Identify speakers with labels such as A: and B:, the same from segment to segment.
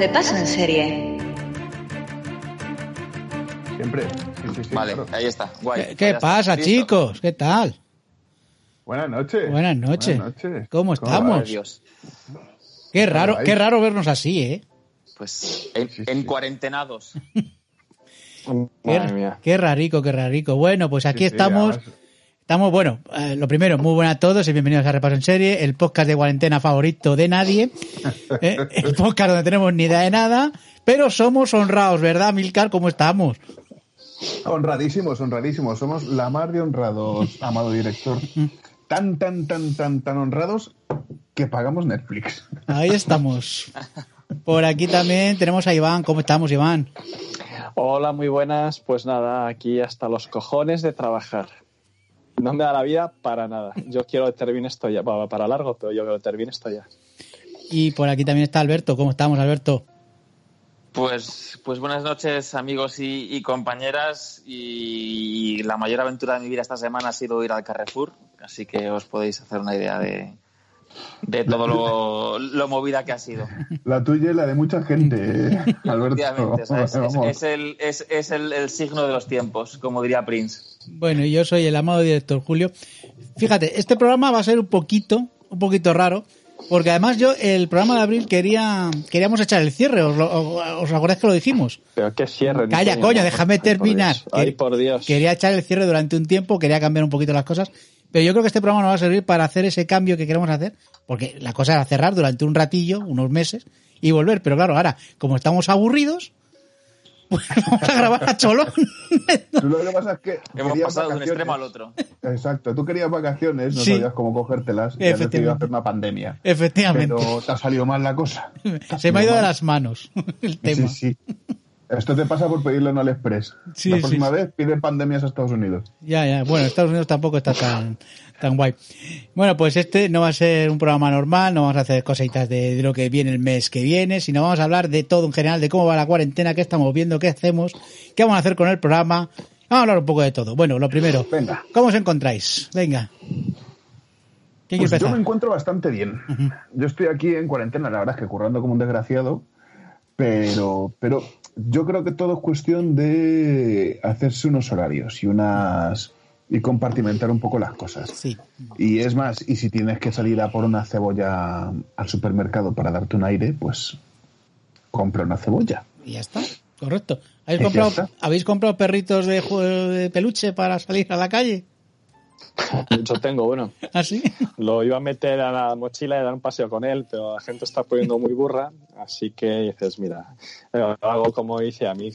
A: Repaso en serie.
B: Siempre.
C: vale, ahí está. Guay.
D: ¿Qué, pasa, chicos? ¿Qué tal?
B: Buenas noches.
D: Buenas noches. ¿Cómo estamos? Qué raro, qué raro vernos así, ¿eh?
C: Pues en, cuarentenados.
D: qué, qué, rarico, qué rarico. Bueno, pues aquí estamos. Estamos, bueno, eh, lo primero, muy buenas a todos y bienvenidos a Repaso en Serie, el podcast de cuarentena favorito de nadie. Eh, el podcast donde tenemos ni idea de nada, pero somos honrados, ¿verdad, Milcar? ¿Cómo estamos?
B: Honradísimos, honradísimos. Somos la más de honrados, amado director. Tan, tan, tan, tan, tan honrados que pagamos Netflix.
D: Ahí estamos. Por aquí también tenemos a Iván. ¿Cómo estamos, Iván?
E: Hola, muy buenas. Pues nada, aquí hasta los cojones de trabajar. No me da la vida para nada. Yo quiero que termine esto ya, para, para largo, pero yo quiero que termine esto ya.
D: Y por aquí también está Alberto. ¿Cómo estamos, Alberto?
C: Pues, pues buenas noches, amigos y, compañeras. Y, la mayor aventura de mi vida esta semana ha sido ir al Carrefour, así que os podéis hacer una idea de, de todo lo, movida que ha sido.
B: La tuya y la de mucha gente, Alberto.
C: es, el, es, el, signo de los tiempos, como diría Prince.
D: Bueno, yo soy el amado director Julio. Fíjate, este programa va a ser un poquito, un poquito raro, porque además yo, el programa de abril quería, queríamos echar el cierre, ¿os, os acordáis que lo dijimos?
E: Pero qué cierre.
D: Calla, coño, déjame terminar.
E: Ay, por Dios.
D: Quería echar el cierre durante un tiempo, quería cambiar un poquito las cosas, pero yo creo que este programa nos va a servir para hacer ese cambio que queremos hacer, porque la cosa era cerrar durante un ratillo, unos meses, y volver. Pero claro, ahora, como estamos aburridos, pues vamos a grabar a Cholón.
B: lo que pasa es que
C: hemos pasado de un extremo al otro.
B: Exacto, tú querías vacaciones, no sabías cómo cogértelas y has decidido hacer una pandemia.
D: Efectivamente.
B: Pero te ha salido mal la cosa.
D: Se me ha ido de las manos el tema.
B: Sí, sí. Esto te pasa por pedirlo en AliExpress. Sí, la próxima vez pide pandemias a Estados Unidos.
D: Ya, ya. Bueno, Estados Unidos tampoco está tan, tan guay. Bueno, pues este no va a ser un programa normal, no vamos a hacer cositas de, lo que viene el mes que viene, sino vamos a hablar de todo en general, de cómo va la cuarentena, qué estamos viendo, qué hacemos, qué vamos a hacer con el programa. Vamos a hablar un poco de todo. Bueno, lo primero, Venga. ¿cómo os encontráis? Venga.
B: Pues yo me encuentro bastante bien. Yo estoy aquí en cuarentena, la verdad es que currando como un desgraciado, pero, pero yo creo que todo es cuestión de hacerse unos horarios y unas y compartimentar un poco las cosas.
D: Sí.
B: Y es más, y si tienes que salir a por una cebolla al supermercado para darte un aire, pues compra una cebolla.
D: Y ya está, correcto. ¿Habéis, comprado, ¿habéis comprado perritos de, de peluche para salir a la calle?
E: Yo tengo bueno.
D: ¿Ah, sí?
E: Lo iba a meter a la mochila y dar un paseo con él, pero la gente está poniendo muy burra, así que dices, mira, eh, hago como dice a mí,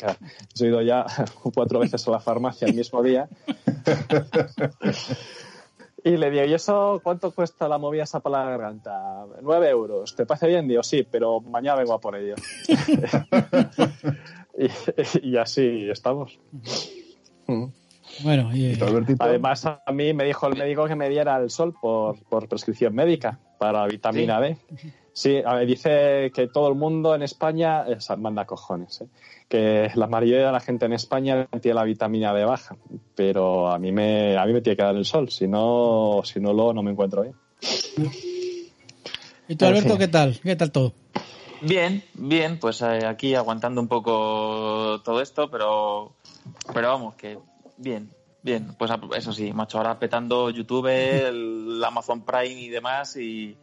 E: he ido ya cuatro veces a la farmacia el mismo día. Y le digo, ¿y eso cuánto cuesta la movida esa para la garganta? Nueve euros. ¿Te parece bien? Digo, sí, pero mañana vengo a por ello. y, así estamos.
D: Bueno, y,
E: además a mí me dijo el médico que me diera el sol por, prescripción médica para vitamina D. Sí, a ver, dice que todo el mundo en España manda cojones, ¿eh? que la mayoría de la gente en España tiene la vitamina D baja, pero a mí me a mí me tiene que dar el sol, si no si no lo no me encuentro bien.
D: ¿Y tú Alberto qué tal? ¿Qué tal todo?
C: Bien, bien, pues eh, aquí aguantando un poco todo esto, pero pero vamos que bien, bien. Pues eso sí, macho, ahora petando YouTube, el Amazon Prime y demás y,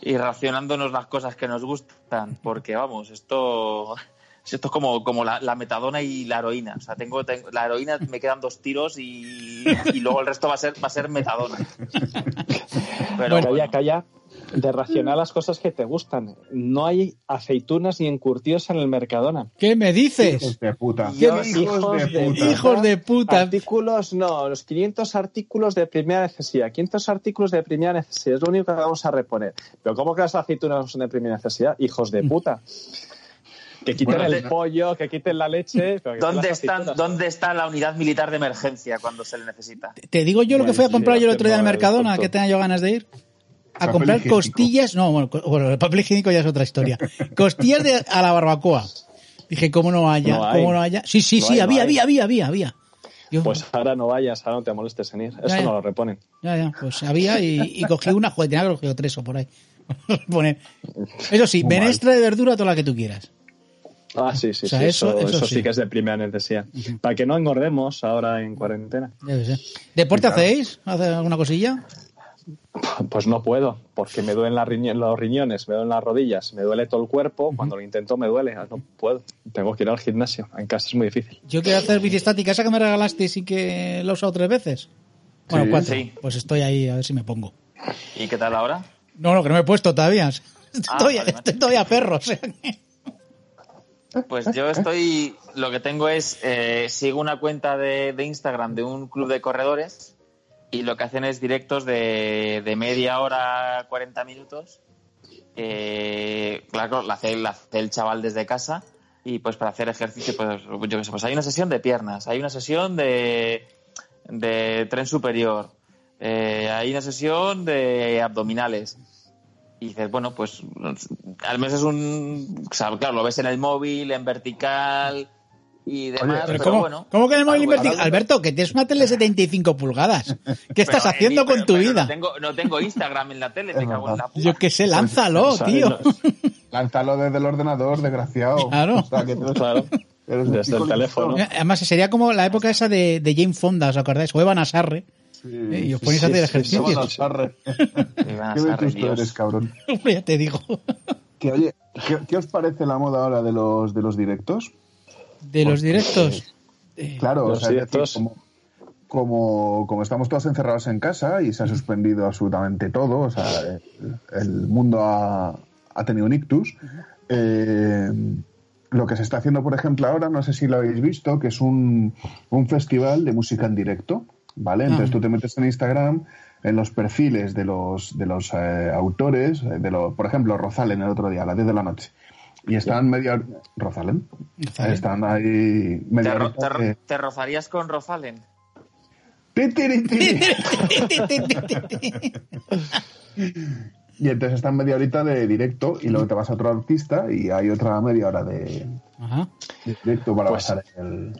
C: y racionándonos las cosas que nos gustan, porque vamos, esto esto es como, como la, metadona y la heroína. O sea, tengo, la heroína me quedan dos tiros y, y, luego el resto va a ser, va a ser metadona.
E: Pero bueno, calla, calla de racionar las cosas que te gustan. No hay aceitunas ni encurtidos en el Mercadona.
D: ¿Qué me dices?
B: Hijos de puta.
D: hijos, de, puta.
E: Artículos, no, los 500 artículos de primera necesidad. 500 artículos de primera necesidad. Es lo único que vamos a reponer. Pero ¿cómo que las aceitunas son de primera necesidad? Hijos de puta. Que quiten el pollo, que quiten la leche.
C: ¿Dónde, ¿Dónde está la unidad militar de emergencia cuando se le necesita?
D: Te digo yo lo que fui a comprar yo el otro día en Mercadona, que tenía yo ganas de ir a comprar costillas. No, bueno, el papel higiénico ya es otra historia. Costillas de, a la barbacoa. Dije, ¿cómo no haya? ¿Cómo no haya? Sí, sí, sí, había, había, había, había, había,
E: Pues ahora no vayas, ahora no te molestes en ir. Eso no lo reponen.
D: Ya, ya, pues había y, cogí una, joder, tenía que cogido tres o por ahí. Eso sí, menestra de verdura toda la que tú quieras.
E: Ah, sí, sí, sí. Eso, eso, sí. que es de primera necesidad. Para que no engordemos ahora en cuarentena.
D: ¿Deporte hacéis? ¿Hace alguna cosilla?
E: Pues no puedo, porque me duelen los riñones, me duelen las rodillas, me duele todo el cuerpo. Cuando lo intento me duele, no puedo. Tengo que ir al gimnasio. En casa es muy difícil.
D: Yo quiero hacer bici estática, esa que me regalaste y que la he usado tres veces. Bueno, cuatro. Pues estoy ahí a ver si me pongo.
C: ¿Y qué tal ahora?
D: No, no, que no me he puesto todavía. Estoy, ah, estoy todavía perro.
C: Pues yo estoy, lo que tengo es, eh, sigo una cuenta de, de Instagram de un club de corredores y lo que hacen es directos de, de media hora, 40 minutos. Eh, claro, la hace, el chaval desde casa y pues para hacer ejercicio, pues yo qué sé, pues hay una sesión de piernas, hay una sesión de, de tren superior, eh, hay una sesión de abdominales. Y dices, bueno, pues al menos es un... claro, lo ves en el móvil, en vertical, y demás. pero,
D: ¿cómo,
C: bueno.
D: ¿Cómo que en el móvil invertido? Alberto, que tienes una tele de 75 pulgadas. ¿Qué estás haciendo con tu vida?
C: No tengo, no tengo, Instagram en la tele, me cago en la
D: Yo qué sé, lánzalo, tío.
B: Lánzalo desde el ordenador, desgraciado.
D: Claro.
E: claro. Desde el teléfono.
D: Además, sería como la época esa de, de Jane Fonda, ¿os acordáis? O Evan Asarre. Sí, eh, y os ponéis a hacer ejercicio.
B: Evan Asarre. Qué vetusto eres, cabrón.
D: ya te digo.
B: Que, oye, ¿qué, ¿qué, os parece la moda ahora de los, de los directos?
D: De los directos.
B: Eh, claro, o sea, como, como, estamos todos encerrados en casa y se ha suspendido absolutamente todo, o sea, el, mundo ha, tenido un ictus. Eh, lo que se está haciendo, por ejemplo, ahora, no sé si lo habéis visto, que es un, un festival de música en directo, ¿vale? Entonces ah. tú te metes en Instagram, en los perfiles de los, de los eh, autores, de lo, por ejemplo, Rozalen el otro día, a las 10 de la noche, y están medio... ¿Rozalen? Están ahí medio...
C: ¿Te, rozarías con Rozalen?
B: y entonces están media horita de directo y luego te vas a otro artista y hay otra media hora de, directo para pues, pasar el...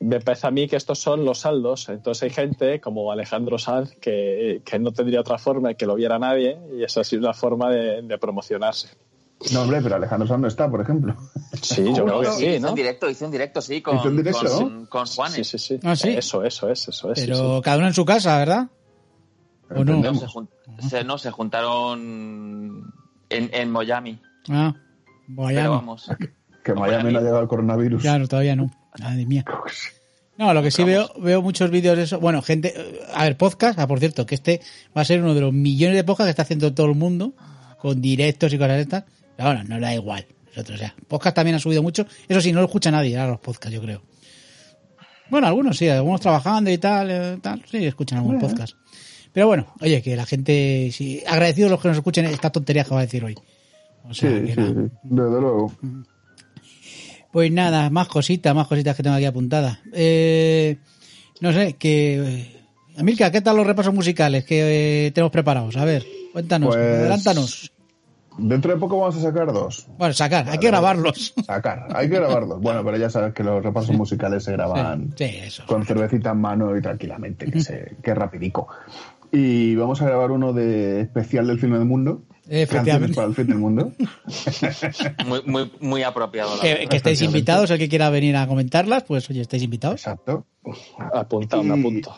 E: Me parece a mí que estos son los saldos. Entonces hay gente como Alejandro Sanz que, que no tendría otra forma que lo viera nadie y esa ha sido una forma de promocionarse.
B: No, hombre, pero Alejandro Sanz no está, por ejemplo.
E: Sí, yo creo que sí, ¿no?
C: Hizo un directo, hizo un directo, sí, con, un directo? con, con Juanes.
E: Sí, sí,
D: ah,
E: sí. Eso, eso es, eso es.
D: Pero cada uno en su casa, ¿verdad?
C: ¿O no? No se, no, se juntaron en, en Miami.
D: Ah, Miami.
C: Pero vamos.
B: Que Miami no ha llegado el coronavirus.
D: Claro, todavía no. Madre mía. No, lo que sí veo, veo muchos vídeos de eso. Bueno, gente, a ver, podcast, ah, por cierto, que este va a ser uno de los millones de podcasts que está haciendo todo el mundo, con directos y cosas de estas ahora no le da igual. Nosotros, o sea, podcast también ha subido mucho. Eso sí, no lo escucha nadie a los podcasts, yo creo. Bueno, algunos sí, algunos trabajando y tal, eh, tal sí, escuchan algún podcast. Pero bueno, oye, que la gente, sí, agradecidos los que nos escuchen esta tontería que va a decir hoy.
B: O sea, sí, sí, desde luego.
D: Pues nada, más cositas, más cositas que tengo aquí apuntadas. Eh, no sé, que... Eh, Amilka, ¿qué tal los repasos musicales que eh, tenemos preparados? A ver, cuéntanos, pues, adelántanos.
B: Dentro de poco vamos a sacar dos.
D: Bueno, sacar, hay que grabarlos.
B: Sacar, hay que grabarlos. Bueno, pero ya sabes que los repasos musicales se graban con cervecita en mano y tranquilamente, que, se, que rapidico. Y vamos a grabar uno de especial del fin del mundo. Canciones para el fin del mundo.
C: muy, muy, muy apropiado.
D: Que, estéis invitados, el que quiera venir a comentarlas, pues oye, estáis invitados.
B: Exacto.
E: Apuntado, me apunto.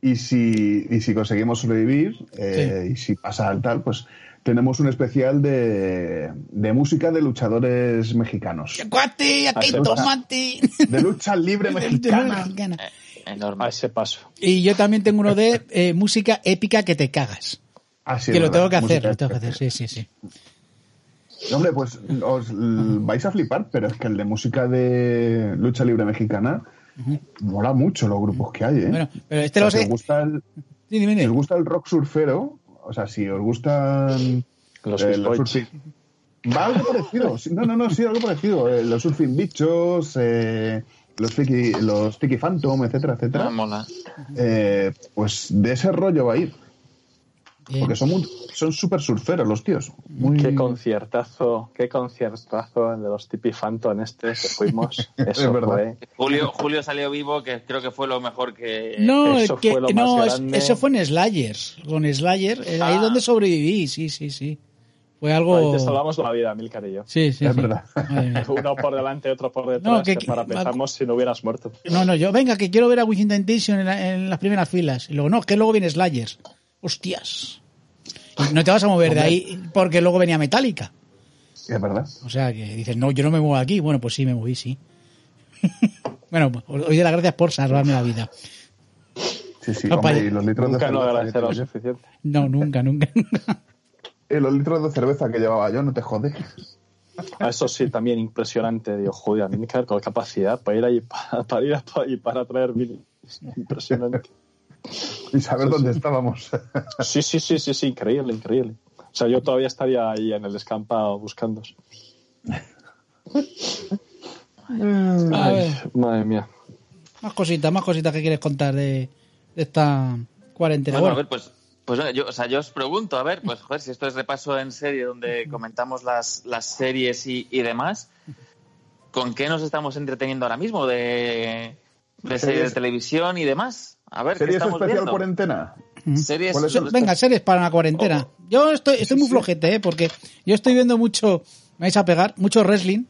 B: Y si, y si conseguimos sobrevivir, eh, y si pasa al tal, pues tenemos un especial de, de música de luchadores mexicanos.
D: ¡Cuate! ¡Aquí tomate!
B: De lucha libre mexicana.
E: Eh, a ese paso.
D: Y yo también tengo uno de eh, música épica que te cagas.
B: Ah, sí,
D: que lo tengo que hacer, lo tengo que hacer, sí, sí, sí.
B: Hombre, pues os vais a flipar, pero es que el de música de lucha libre mexicana mola mucho los grupos que hay, ¿eh?
D: Bueno, pero este lo sé.
B: Si os gusta el, si os gusta el rock surfero, o sea, si os gustan
E: los, eh, surfing...
B: Va algo parecido. No, no, no, sí, algo parecido. Eh, los surfing bichos, eh, los Tiki, los Tiki Phantom, etcétera, etcétera.
C: Ah, mola.
B: Eh, pues de ese rollo va a ir. Porque son son súper surferos los tíos.
E: Qué conciertazo, qué conciertazo el de los Tipi Phantom este que fuimos. Eso
B: es verdad.
C: Julio, Julio salió vivo, que creo que fue lo mejor que...
D: No, eso fue lo no, eso fue en Slayer. Con Slayer, ahí es ah. donde sobreviví, sí, sí, sí. Fue algo.
E: Ahí te salvamos la vida, Milcar y yo.
D: Sí, sí.
B: Es
D: sí.
B: verdad.
E: Uno por delante, otro por detrás.
D: No, que-
E: que para pensamos si no hubieras muerto.
D: No, no, yo, venga, que quiero ver a Within Temptation en, la- en las primeras filas. Y luego, no, que luego viene Slayers. Hostias. No te vas a mover de ahí porque luego venía Metallica.
B: Es verdad.
D: O sea, que dices, no, yo no me muevo aquí. Bueno, pues sí, me moví, sí. bueno, pues, os doy las gracias por salvarme la vida.
B: Sí, sí.
D: No,
B: hombre, y los litros de
E: Nunca lo
B: cerveza. yo.
E: suficiente.
D: No, nunca, nunca, nunca.
B: Y los litros de cerveza que llevaba yo, no te jode.
E: A Eso sí, también impresionante. Digo, joder, Milcar con capacidad para ir ahí para, para ir a, y para traer mil. Impresionante.
B: Y saber dónde estábamos.
E: Sí, sí, sí, sí, sí, increíble, increíble. O sea, yo todavía estaría ahí en el descampado buscando.
D: Ver,
E: Madre mía.
D: más cositas, más cositas que quieres contar de, de esta cuarentena.
C: Bueno, a ver, pues, pues bueno, yo, o sea, yo os pregunto, a ver, pues joder, si esto es repaso en serie donde comentamos las, las series y, y demás, ¿con qué nos estamos entreteniendo ahora mismo de, de series de televisión y demás? A ver, ¿qué
B: ¿Series
C: estamos
B: especial
C: viendo?
B: cuarentena?
C: Series
B: ¿Cuáles
D: Se-
B: son?
D: venga, series para una cuarentena. Yo estoy, estoy muy flojete, ¿eh? Porque yo estoy viendo mucho, me vais a pegar, mucho wrestling.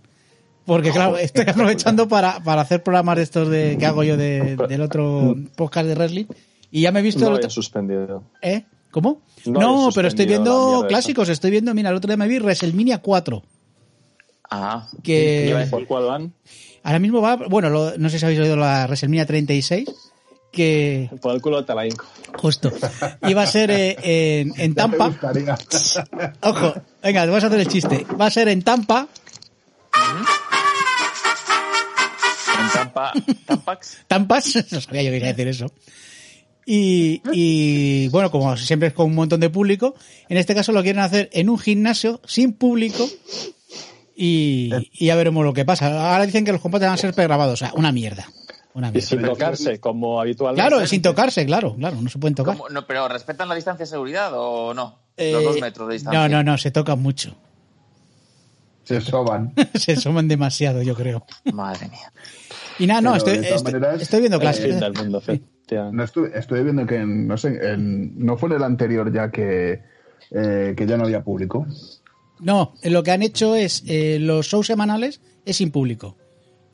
D: Porque claro, estoy aprovechando para, para hacer programas de estos de, que hago yo de- del otro podcast de wrestling. Y ya me he visto
E: No
D: el otro-
E: suspendido.
D: ¿Eh? ¿Cómo?
E: No
D: pero estoy
E: la
D: viendo clásicos, estoy viendo, mira, el otro día me vi WrestleMania 4.
C: Ah,
D: Que-
E: ¿Por cuál van?
D: Ahora mismo va, bueno, lo- no sé si habéis oído la WrestleMania 36, que
E: Por el culo te la hinco.
D: justo iba a ser eh, en, en Tampa. Ojo, venga, te vas a hacer el chiste. Va a ser en Tampa,
C: en Tampa, Tampax.
D: Tampas, no sabía yo que iba a decir eso. Y, y, bueno, como siempre es con un montón de público, en este caso lo quieren hacer en un gimnasio sin público y, y ya veremos lo que pasa. Ahora dicen que los combates van a ser pregrabados, o sea, una mierda. Una
E: Y sin tocarse, como habitualmente.
D: Claro, sin tocarse, claro, claro, no se pueden tocar.
C: Pero ¿respetan la distancia de seguridad o no?
D: Eh,
C: Los dos metros de distancia.
D: No, no, no, se tocan mucho.
B: Se soban.
D: se suman demasiado, yo creo.
C: Madre mía.
D: Y nada, no, estoy, estoy,
B: maneras,
D: estoy viendo
E: mundo, efectivamente.
B: No estuve, estuve viendo que, en- no sé, en- no fue en el anterior ya que, eh, que ya no había público.
D: No, lo que han hecho es eh, los shows semanales es sin público.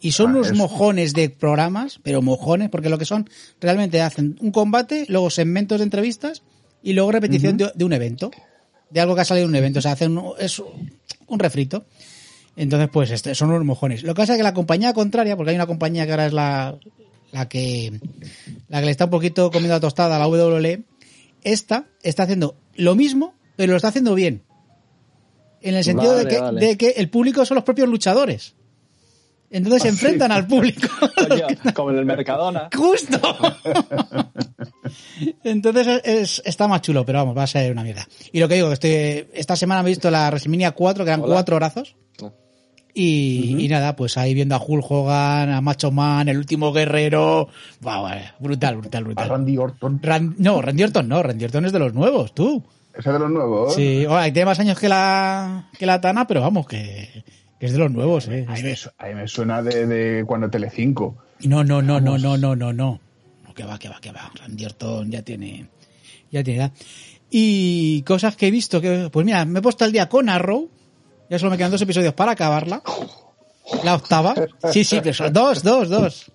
D: Y son
B: Ah,
D: unos mojones de programas, pero mojones, porque lo que son, realmente hacen un combate, luego segmentos de entrevistas y luego repetición de, de un evento. De algo que ha salido de un evento. O sea, hacen un, es un refrito. Entonces, pues, este, son unos mojones. Lo que pasa es que la compañía contraria, porque hay una compañía que ahora es la, la que, la que le está un poquito comiendo la tostada a la WWE, esta está haciendo lo mismo, pero lo está haciendo bien. En el sentido de, que,
E: vale.
D: de que el público son los propios luchadores. Entonces se
B: Ah, sí.
D: enfrentan al público.
E: Como en el Mercadona.
D: ¡Justo! Entonces es, está más chulo, pero vamos, va a ser una mierda. Y lo que digo, que estoy, esta semana me he visto la WrestleMania 4, que eran
E: Hola.
D: cuatro horazos.
E: No.
D: Y, y nada, pues ahí viendo a Hulk Hogan, a Macho Man, el último guerrero. Buah, buah, brutal, brutal,
B: A
D: brutal.
B: Randy Orton.
D: Ran- no, Randy Orton no, Randy Orton es de los nuevos, tú.
B: Ese de los nuevos.
D: Sí, ahora, tiene más años que la, que la Tana, pero vamos, que, que es de los nuevos, eh.
B: A mí me, su- a mí me suena de, de cuando Telecinco.
D: No, no, no, no, no, no, no, no. No, que va, que va, que va. Randy Orton ya tiene, ya tiene edad. Y cosas que he visto que, pues mira, me he puesto al día con Arrow. Ya solo me quedan dos episodios para acabarla. La octava. Sí, sí, pero son dos, dos, dos.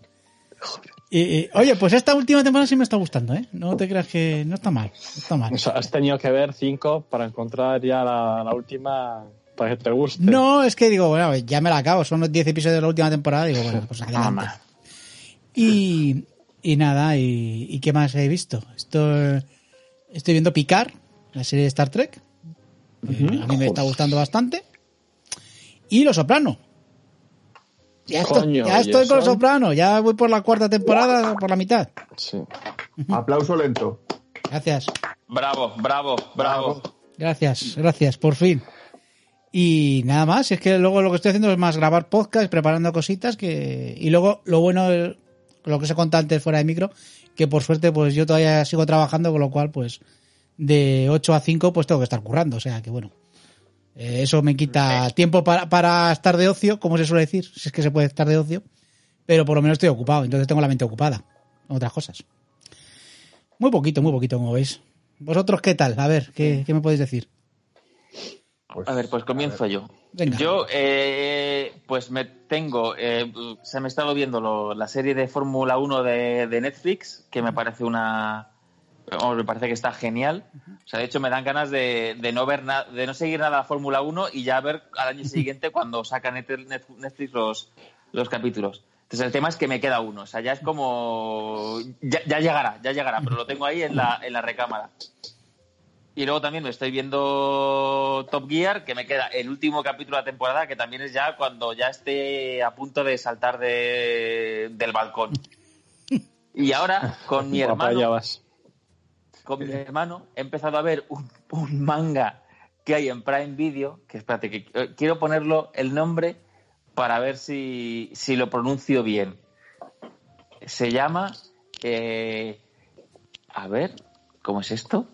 D: Y, y, oye, pues esta última temporada sí me está gustando, ¿eh? No te creas que no está mal, no está mal.
E: O sea, has tenido que ver cinco para encontrar ya la, la última para que te guste.
D: No, es que digo, bueno, ya me la acabo, son los 10 episodios de la última temporada, digo, bueno, pues adelante. Y, y nada, y, y qué más he visto? Esto, estoy viendo Picar, la serie de Star Trek. a mí me está gustando bastante. Y Los Soprano. Ya estoy,
E: Coño,
D: ya
E: ¿y
D: estoy con Los
E: eso?
D: Soprano, ya voy por la cuarta temporada, por la mitad.
E: Sí.
B: Aplauso lento.
D: Gracias.
C: Bravo, bravo, bravo.
D: Gracias, gracias, por fin. Y nada más, es que luego lo que estoy haciendo es más grabar podcast, preparando cositas que y luego lo bueno lo que se contó antes fuera de micro, que por suerte pues yo todavía sigo trabajando, con lo cual pues de 8 a 5 pues tengo que estar currando, o sea que bueno. eh, eso me quita tiempo para, para estar de ocio, como se suele decir, si es que se puede estar de ocio, pero por lo menos estoy ocupado, entonces tengo la mente ocupada con otras cosas. Muy poquito, muy poquito, como veis. ¿Vosotros qué tal? A ver, ¿qué, qué me podéis decir?
C: Pues, a ver, pues comienzo yo. Yo, eh, pues me tengo, eh, se me ha estado viendo la serie de Fórmula 1 de, Netflix, que me parece una, me parece que está genial. O sea, de hecho me dan ganas de, no ver de no seguir nada la Fórmula 1 y ya ver al año siguiente cuando saca Netflix los, los capítulos. Entonces el tema es que me queda uno. O sea, ya es como. Ya, llegará, ya llegará, pero lo tengo ahí en la, en la recámara. Y luego también me estoy viendo Top Gear, que me queda el último capítulo de la temporada, que también es ya cuando ya esté a punto de saltar de, del balcón. Y ahora, con mi hermano. Con mi hermano he empezado a ver un, un manga que hay en Prime Video, que espérate, que eh, quiero ponerlo el nombre para ver si, lo pronuncio bien. Se llama. Eh, a ver, ¿cómo es esto?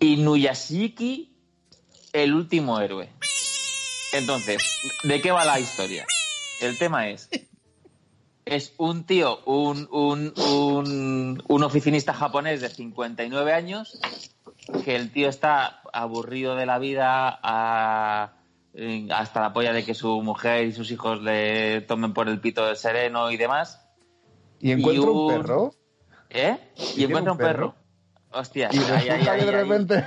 C: Inuyashiki, el último héroe. Entonces, ¿de qué va la historia? El tema es. Es un tío, un, un, un, un oficinista japonés de 59 años, que el tío está aburrido de la vida, a hasta la polla de que su mujer y sus hijos le tomen por el pito del sereno y demás.
B: ¿Y encuentra un, perro?
C: ¿Eh? Y, encuentra un perro. Hostia, y, de repente...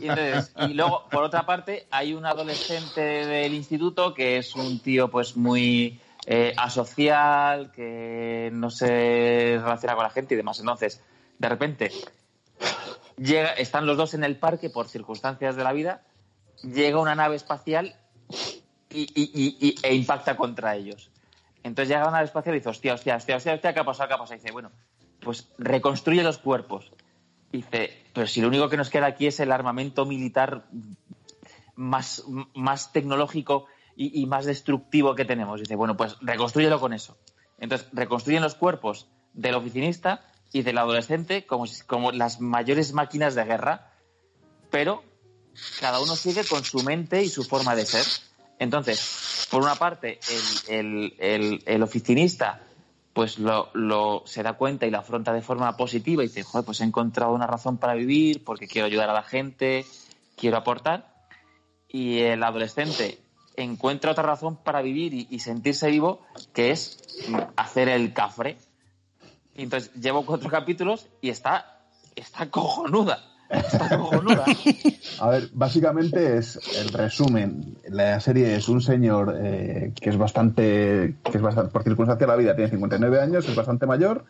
C: y, luego, por otra parte, hay un adolescente del instituto que es un tío pues muy eh, asocial, que no se relaciona con la gente y demás. Entonces, de repente, llega, están los dos en el parque por circunstancias de la vida llega una nave espacial y, e impacta contra ellos. Entonces llega una nave espacial y dice, hostia, hostia, hostia, hostia, hostia, ¿qué ha pasado? ¿Qué ha pasado? Y dice, bueno, pues reconstruye los cuerpos. Dice, pero si lo único que nos queda aquí es el armamento militar más, más tecnológico y, más destructivo que tenemos. dice, bueno, pues reconstruyelo con eso. Entonces reconstruyen los cuerpos del oficinista y del adolescente como, como las mayores máquinas de guerra, pero cada uno sigue con su mente y su forma de ser. Entonces, por una parte, el, oficinista pues lo, se da cuenta y lo afronta de forma positiva y dice, joder, pues he encontrado una razón para vivir porque quiero ayudar a la gente, quiero aportar. Y el adolescente encuentra otra razón para vivir y, sentirse vivo, que es hacer el cafre. entonces llevo cuatro capítulos y está, está cojonuda.
B: A ver, básicamente es el resumen. La serie es un señor eh, que es bastante, que es bastante, por circunstancia de la vida, tiene 59 años, es bastante mayor,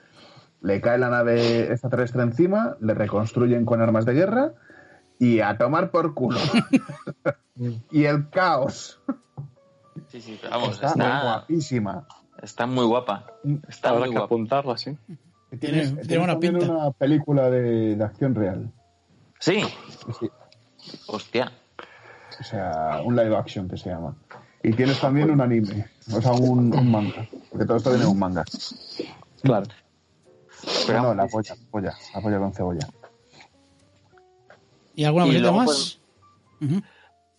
B: le cae la nave extraterrestre encima, le reconstruyen con armas de guerra y a tomar por culo. y el caos.
C: Sí, sí, vamos,
B: está, muy guapísima.
C: Está muy guapa.
E: Está Habrá que apuntarla, sí.
B: Tiene, tiene, una, una película de, de acción real.
C: Sí. Hostia.
B: O sea, un live action que se llama. Y tienes también un anime, o sea, un, manga. Porque todo esto viene un manga.
E: Claro.
B: Pero no, la polla, polla, la polla con cebolla.
D: ¿Y alguna cosita más?
C: Pues,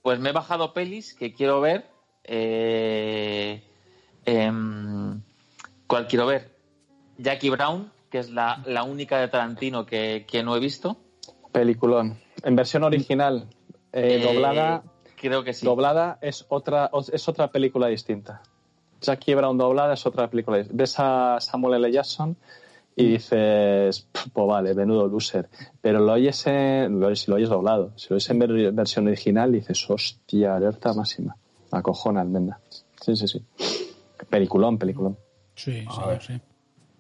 C: pues, me he bajado pelis que quiero ver. Eh, em, ¿Cuál quiero ver? Jackie Brown, que es la, la única de Tarantino que, que no he visto.
E: Peliculón. En versión original, eh, eh, doblada.
C: Creo que sí.
E: Doblada es otra, es otra película distinta. Jackie Brown doblada es otra película. Ves a Samuel L. Jackson y dices, pues vale, menudo loser. Pero lo oyes, en, si lo oyes doblado, si lo oyes en versión original, dices, hostia, alerta máxima. Acojona, almenda. Sí, sí, sí. Peliculón, peliculón.
D: Sí, sí, sí.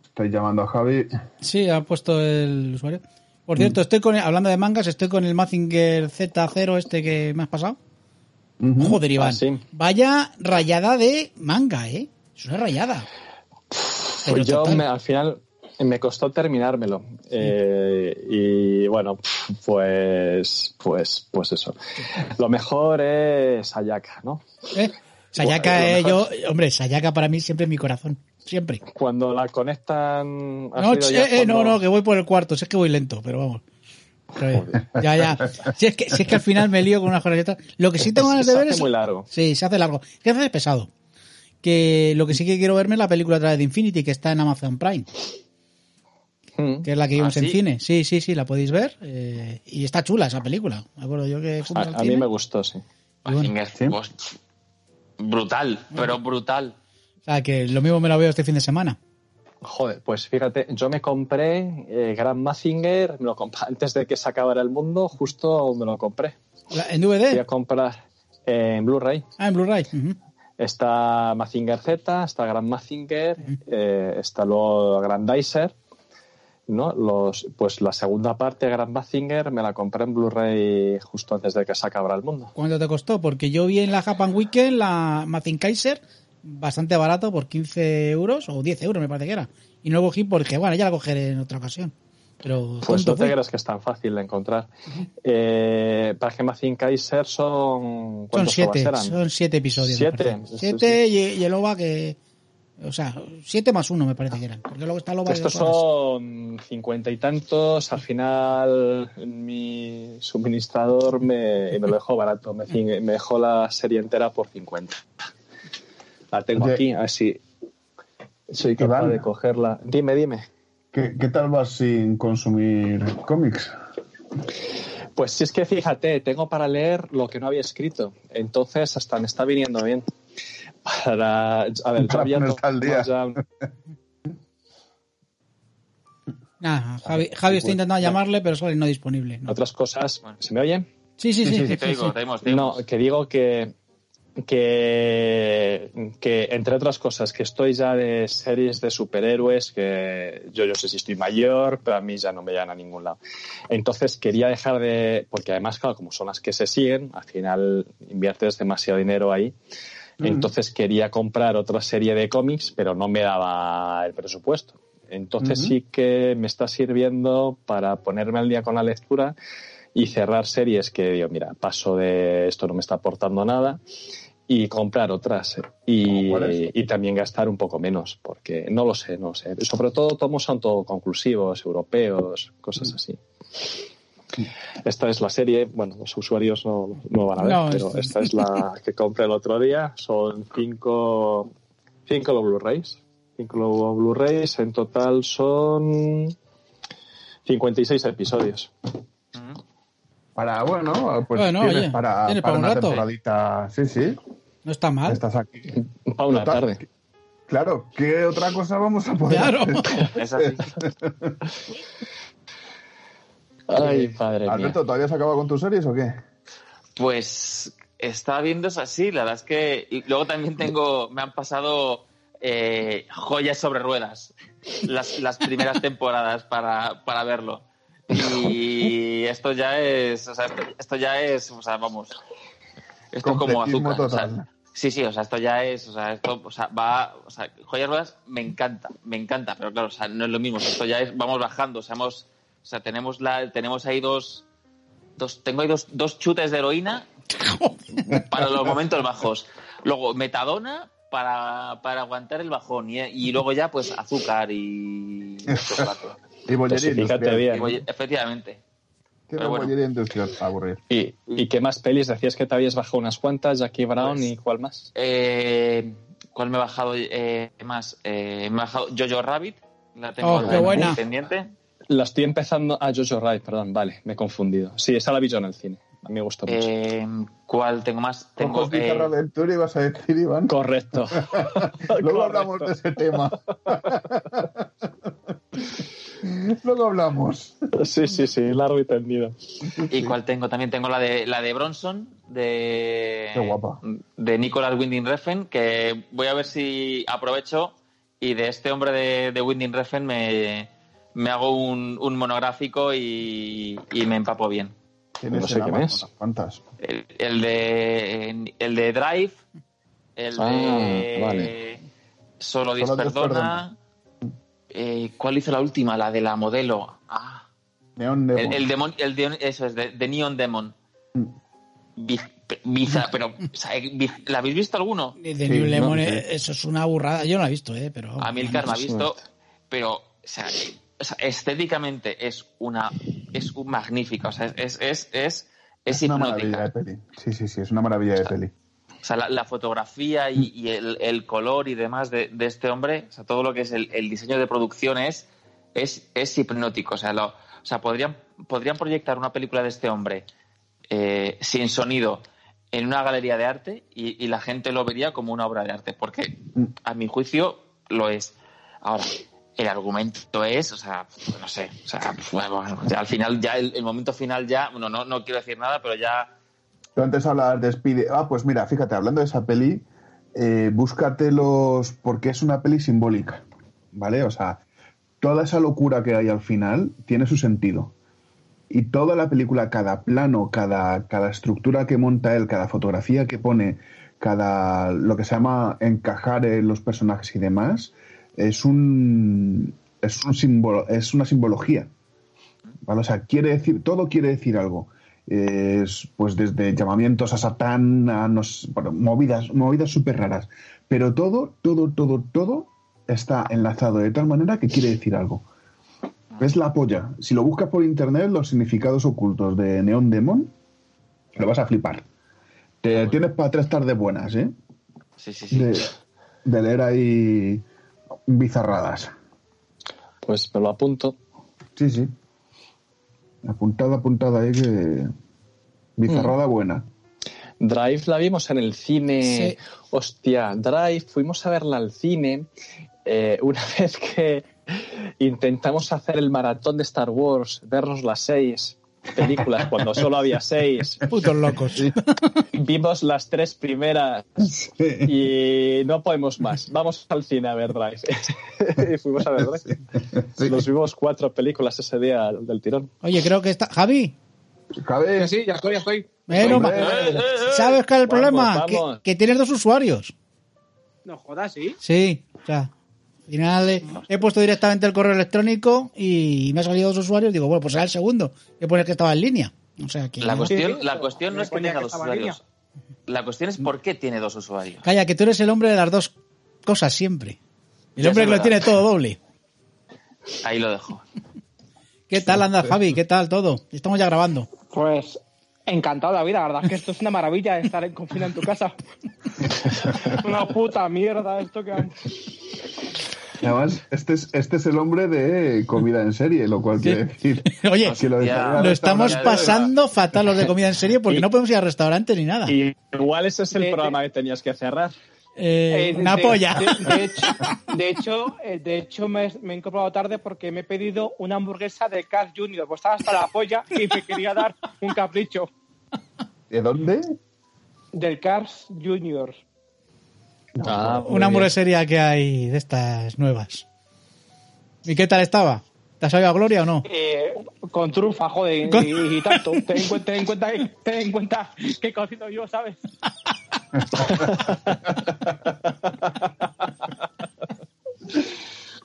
B: Estoy llamando a Javi.
D: Sí, ha puesto el usuario. Por cierto, estoy con, hablando de mangas, estoy con el Mazinger Z0 este que me has pasado. Joder, Iván. Ah, Vaya rayada de manga, ¿eh? Es una rayada.
E: pues yo al final me costó terminármelo. Eh, y bueno, pues, pues, pues eso. Lo mejor es Ayaka, ¿no?
D: ¿Eh? Sayaka, eh, yo, hombre, Sayaka para mí siempre es mi corazón. Siempre.
E: Cuando la conectan.
D: No, eh, no, no, que voy por el cuarto. Si es que voy lento, pero vamos. Ya, ya. Si es, que, si es que al final me lío con unas cosas Lo que sí tengo ganas de ver
E: es. muy largo.
D: Sí, se hace largo. Que hace pesado. Que lo que sí que quiero verme es la película a través de Infinity, que está en Amazon Prime. Mm. Que es la que vimos ¿Ah, en cine. Sí, sí, sí, la podéis ver. Eh, y está chula esa película. yo que
E: a, mí me gustó, sí.
C: Pues, brutal, pero brutal.
D: O sea, que lo mismo me lo veo este fin de semana.
E: Joder, pues fíjate, yo me compré eh, Grand Mazinger, me lo compré antes de que se acabara el mundo, justo me lo compré.
D: ¿En DVD?
E: Voy a comprar en Blu-ray.
D: Ah, en Blu-ray.
E: Está Mazinger Z, está Grand Mazinger, eh, está luego Grandizer, ¿no? Los, pues la segunda parte Grand Mazinger me la compré en Blu-ray justo antes de que se acabara el mundo.
D: ¿Cuánto te costó? Porque yo vi en la Japan Weekend la Mazinger bastante barato por 15 euros o 10 euros me parece que era. Y no lo cogí porque, bueno, ya la cogeré en otra ocasión. Pero
E: pues no te creas que es tan fácil de encontrar. eh, para que Mazin Kaiser son.
D: Son siete, son siete episodios.
E: Siete.
D: Siete y, el OVA que. O sea, siete más uno me parece que eran. Porque luego está OVA
E: Estos son cincuenta y tantos. Al final, mi suministrador me, me lo dejó barato. Me, me dejó la serie entera por 50. La tengo aquí, así. Soy capaz de cogerla. Dime, dime.
B: ¿Qué, tal vas sin consumir cómics?
E: Pues si es que fíjate, tengo para leer lo que no había escrito. Entonces, hasta me está viniendo bien. Para. A ver,
B: para
E: al
B: día.
D: Javi, Javi está intentando llamarle, pero solo no disponible.
E: Otras cosas. ¿Se me oyen?
D: Sí, sí, sí.
E: No, que digo que que, que, entre otras cosas, que estoy ya de series de superhéroes, que yo, yo sé si estoy mayor, pero a mí ya no me llegan a ningún lado. Entonces quería dejar de, porque además, claro, como son las que se siguen, al final inviertes demasiado dinero ahí. Entonces quería comprar otra serie de cómics, pero no me daba el presupuesto. Entonces sí que me está sirviendo para ponerme al día con la lectura y cerrar series que digo, mira, paso de esto no me está aportando nada y comprar otras y, también gastar un poco menos, porque no lo sé, no sé. Sobre todo tomos son todo conclusivos, europeos, cosas así. Esta es la serie, bueno, los usuarios no, no van a ver, pero esta es la que compré el otro día. Son cinco, cinco Blu-rays. Cinco Blu-rays, en total son 56 episodios.
B: Para, bueno, pues tienes para, para, una temporadita. Sí, sí.
D: No está mal.
B: Estás aquí.
E: Para una tarde.
B: Claro, ¿qué otra cosa vamos a poder
D: claro.
B: hacer?
E: Ay, padre
B: Alberto, ¿todavía se acaba con tus series o qué?
C: Pues estaba viendo eso así, la verdad es que y luego también tengo, me han pasado eh, joyas sobre ruedas las, las primeras temporadas para, para verlo. Y esto ya es, o sea, esto, ya es, o sea, vamos, esto es como azúcar. sí, sí, o sea, esto ya es, o sea, esto, o sea, va, o sea, joyas ruedas me encanta, me encanta, pero claro, o sea, no es lo mismo, esto ya es, vamos bajando, o sea, hemos, o sea, tenemos la, tenemos ahí dos, dos, tengo ahí dos, dos chutes de heroína para los momentos bajos. Luego, metadona para, para aguantar el bajón y, y luego ya, pues, azúcar y...
B: Y bollería
C: bien. efectivamente.
B: Bollería industrial para aburrir.
E: ¿Y, ¿Y qué más pelis? Decías que te habías bajado unas cuantas, Jackie Brown pues, y cuál más.
C: Eh, ¿Cuál me he bajado eh, más? Eh, me he bajado Jojo Rabbit. La tengo
D: oh, qué buena.
C: pendiente.
E: La estoy empezando. Ah, Jojo Rabbit, perdón, vale, me he confundido. Sí, esa la vi yo en el cine. A mí me gustó mucho.
C: Eh, ¿Cuál tengo más? Tengo.
B: Ojos eh... Aventura ibas a decir, Iván.
E: Correcto.
B: Luego hablamos de ese tema. Luego hablamos.
E: Sí, sí, sí, largo y tendido.
C: ¿Y cuál tengo? También tengo la de la de Bronson, de,
B: Qué guapa.
C: de Nicolas Winding Refn, que voy a ver si aprovecho y de este hombre de, de Winding Refn me, me hago un, un monográfico y, y, me empapo bien.
B: no sé qué. ¿Cuántas?
C: El, el, de, el de Drive, el
E: ah,
C: de
E: vale.
C: Solo Dios Perdona. Eh, ¿Cuál hizo la última? La de la modelo. Ah.
B: Neon Demon.
C: El, el, demon, el de, eso es, de, de Neon Demon.
B: Mm.
C: Biza, pero, o sea, ¿la habéis visto alguno?
D: De, sí, Neon Demon, no, eh, eso es una burrada. Yo no la he visto, ¿eh? Pero,
C: a mí el me ha visto, pero, o sea, o sea, estéticamente es una, es un magnífica, o sea, es, es, es, es,
B: es una maravilla de peli. Sí, sí, sí, es una maravilla de peli.
C: O sea, la, la fotografía y, y el, el, color y demás de, de, este hombre, o sea, todo lo que es el, el diseño de producción es es, es hipnótico. O sea, lo, o sea podrían, podrían proyectar una película de este hombre eh, sin sonido en una galería de arte y, la gente lo vería como una obra de arte, porque a mi juicio lo es. Ahora, el argumento es, o sea, no sé, o sea, al final, ya el, momento final ya, bueno, no, no quiero decir nada, pero ya...
B: Tú antes hablabas de Speedy. Ah, pues mira, fíjate, hablando de esa peli, eh, búscate porque es una peli simbólica, ¿vale? O sea, toda esa locura que hay al final tiene su sentido y toda la película, cada plano, cada, cada estructura que monta él, cada fotografía que pone, cada lo que se llama encajar en los personajes y demás, es un es un símbolo, es una simbología. ¿vale? O sea, quiere decir, todo quiere decir algo. Es, pues desde llamamientos a Satán a movidas, movidas súper raras. Pero todo, todo, todo, todo está enlazado de tal manera que quiere decir algo. Es la polla. Si lo buscas por internet, los significados ocultos de Neon Demon, lo vas a flipar. Te tienes para tres tardes buenas, ¿eh?
C: Sí, sí, sí.
B: De, leer ahí bizarradas.
E: Pues me lo apunto.
B: Sí, sí. Apuntada, apuntada ahí que. Bizarrada mm. buena.
E: Drive la vimos en el cine. Hostia, Drive, fuimos a verla al cine. Eh, una vez que intentamos hacer el maratón de Star Wars, vernos las seis películas cuando solo había seis.
D: Putos locos.
E: Vimos las tres primeras y no podemos más. Vamos al cine a ver Drive. y fuimos a ver Drive. Nos vimos cuatro películas ese día del tirón.
D: Oye, creo que está. Javi.
B: Javi.
A: Sí, ya estoy, ya estoy.
D: ¿Sabes cuál es el problema? Que, que, tienes dos usuarios.
A: No jodas, ¿sí?
D: Sí, o sea, al final he puesto directamente el correo electrónico y me ha salido dos usuarios. Digo, bueno, pues será el segundo. He puesto que estaba en línea. O sea, que
C: la, cuestión, la cuestión no es que tenga dos usuarios. La cuestión es por qué tiene dos usuarios.
D: Calla, que tú eres el hombre de las dos cosas siempre. El hombre que lo tiene todo doble.
C: Ahí lo dejo.
D: ¿Qué tal anda, Javi? ¿Qué tal todo? Estamos ya grabando.
A: Pues encantado de la vida, la verdad es que esto es una maravilla estar en confina en tu casa. una puta mierda esto que
B: Además, este es, este es el hombre de comida en serie, lo cual quiere decir.
D: Oye, lo, estamos pasando fatal los de comida en serie porque no podemos ir a restaurantes ni nada.
E: Y igual ese es el programa que tenías que cerrar.
D: Eh, eh una polla.
A: De, hecho, de hecho, me, he incorporado tarde porque me he pedido una hamburguesa de Carl Junior. Pues estaba hasta la polla y me quería dar un capricho.
B: ¿De dónde?
A: Del Cars Junior.
D: Ah, una hamburguesería que hay de estas nuevas. ¿Y qué tal estaba? ¿Te has sabido a gloria o no?
A: Eh, con trufa, joder, y, tanto. Ten en, cuenta, ten, en cuenta, ten en cuenta que cocino yo, ¿sabes?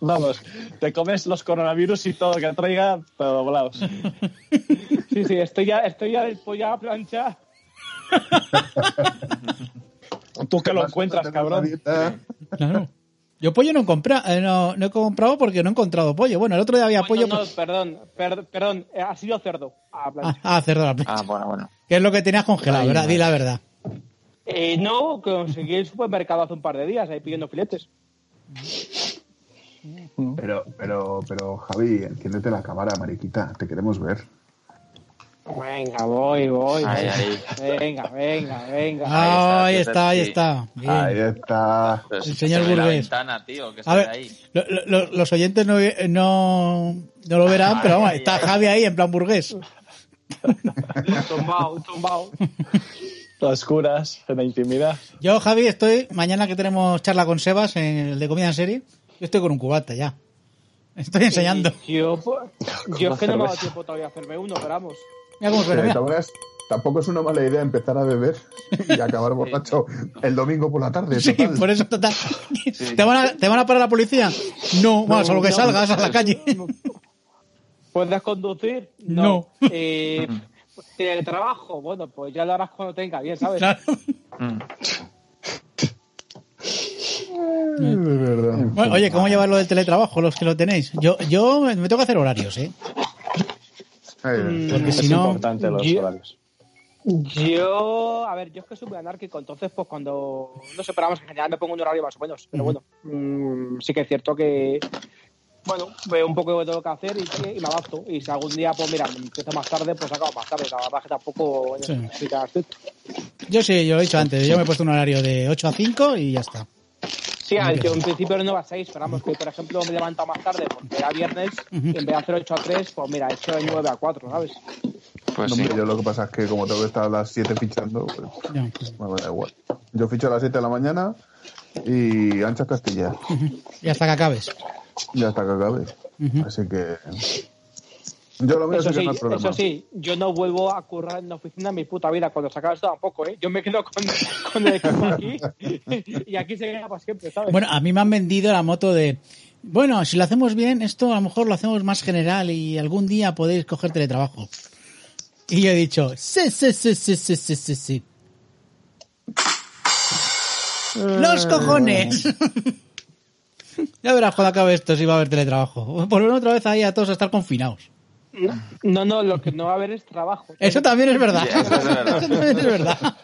E: Vamos, te comes los coronavirus y todo que traiga, pero volados.
A: Sí, sí, estoy ya, estoy ya del pollo a plancha.
E: Tú que lo encuentras, cabrón.
D: Claro. Yo pollo no he, comprado, eh, no, he comprado porque no he encontrado pollo. Bueno, el otro día había pollo.
A: No, perdón, perdón, eh, ha sido cerdo.
D: Ah, ah, cerdo a la plancha.
C: Ah, bueno, bueno.
D: ¿Qué es lo que tenías congelado, verdad? Di la verdad.
A: Eh, no, conseguí el supermercado hace un par de días ahí pidiendo filetes.
B: Pero, pero, pero, Javi, enciéndete la cámara, mariquita. Te queremos ver.
A: Venga, voy, voy. Venga, venga,
D: venga. ahí está, ahí está.
B: Ahí está.
D: El señor Burgués. a ver, los oyentes no, no, no, lo verán, pero vamos, está Javi ahí en plan burgués.
A: tumbao, tumbao.
E: Las curas en la intimidad.
D: Yo, Javi, estoy, mañana que tenemos charla con Sebas, en el de comida en serie, yo estoy con un cubata ya. Estoy enseñando.
A: yo, yo es que no me ha dado tiempo todavía a hacerme uno, pero vamos.
B: Tampoco es una mala idea empezar a beber y acabar borracho el domingo por la tarde.
D: Sí, por eso total. ¿Te, van a, ¿Te, van a, parar la policía? No, bueno, solo que salgas a la calle.
A: ¿Puedes conducir? No. no. Eh, trabajo? Bueno, pues ya lo harás cuando tenga bien, ¿sabes? Claro.
D: oye, ¿cómo llevar lo del teletrabajo los que lo tenéis? Yo, yo me tengo que hacer horarios, ¿eh?
A: Mm, Porque si no, importante los yo, horarios. Yo, a ver, yo es que soy muy anárquico, entonces pues cuando no sé, pero en general me pongo un horario más o menos, pero bueno, mm, sí que es cierto que bueno, veo un poco lo que tengo que hacer y, me adapto. Y si algún día, pues mira, empiezo más tarde, pues acabo más tarde. La verdad que tampoco sí.
D: Yo sí, yo lo he dicho antes. Yo me he puesto un horario de 8 a 5 y ya está.
A: Sí, yo en principio no va a 6, pero vamos, que por ejemplo me he levantado más tarde porque era viernes y en vez de hacer 8 a 3, pues mira, he hecho de 9 a 4, ¿sabes?
B: Pues sí. yo lo que pasa es que como tengo que estar a las 7 fichando, pues me da igual. Yo ficho a las 7 de la mañana y anchas Castilla.
D: Y hasta que acabes.
B: Y hasta que acabes. Así que... Yo lo
A: eso,
B: sí,
A: no problema. eso sí, yo no vuelvo a currar en la oficina en mi puta vida. Cuando se acaba esto tampoco, ¿eh? Yo me quedo con, con el equipo aquí y aquí se queda para siempre, ¿sabes?
D: Bueno, a mí me han vendido la moto de... Bueno, si lo hacemos bien, esto a lo mejor lo hacemos más general y algún día podéis coger teletrabajo. Y yo he dicho, sí, sí, sí, sí, sí, sí, sí, sí. ¡Los eh. cojones! ya verás cuando acabe esto si va a haber teletrabajo. Por otra vez ahí a todos a estar confinados.
A: No, no, lo que no va a haber es trabajo.
D: Eso también es verdad. eso, también es verdad.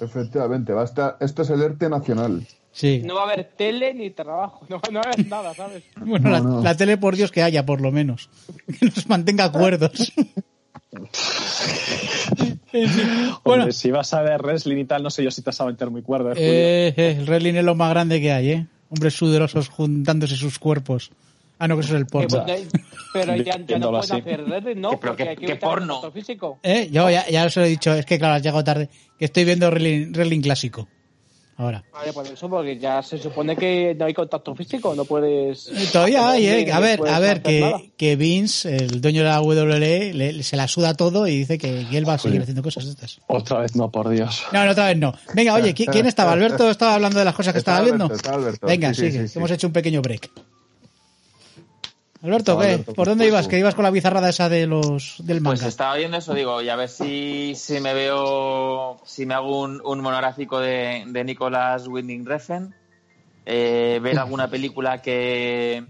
B: Efectivamente, va a estar, esto es el ERTE nacional.
D: Sí.
A: No va a haber tele ni trabajo, no, va a haber nada, ¿sabes?
D: Bueno, la, la, tele, por Dios, que haya, por lo menos. Que nos mantenga acuerdos.
E: bueno, si vas a ver wrestling y tal, no sé yo si te vas a meter muy cuerdo.
D: Eh, eh, el wrestling es lo más grande que hay, ¿eh? Hombres sudorosos juntándose sus cuerpos. Ah, no, que eso es el porno.
A: pero ya, no puedes hacer wrestling, ¿no? Porque hay que porno? Físico.
D: ¿Eh? Yo ya, ya os lo he dicho, es que claro, has llegado tarde, que estoy viendo wrestling clásico ahora.
A: Vale, por eso, porque ya se supone que no hay contacto físico, no puedes...
D: Eh, todavía hay, ¿eh? A ver, a ver, que, que Vince, el dueño de la WWE, se la suda todo y dice que, él va a seguir haciendo cosas estas.
E: Otra vez no, por Dios.
D: No, otra vez no. Venga, oye, ¿quién estaba? ¿Alberto estaba hablando de las cosas que estaba, viendo? Venga, sí, sigue, hemos hecho un pequeño break. Alberto, ¿qué? ¿Por dónde ibas? Que ibas con la bizarrada esa de los del manga.
C: Pues estaba viendo eso, digo, y a ver si, si me veo, si me hago un, monográfico de, de Nicolás Winding Refn, eh, ver alguna película que,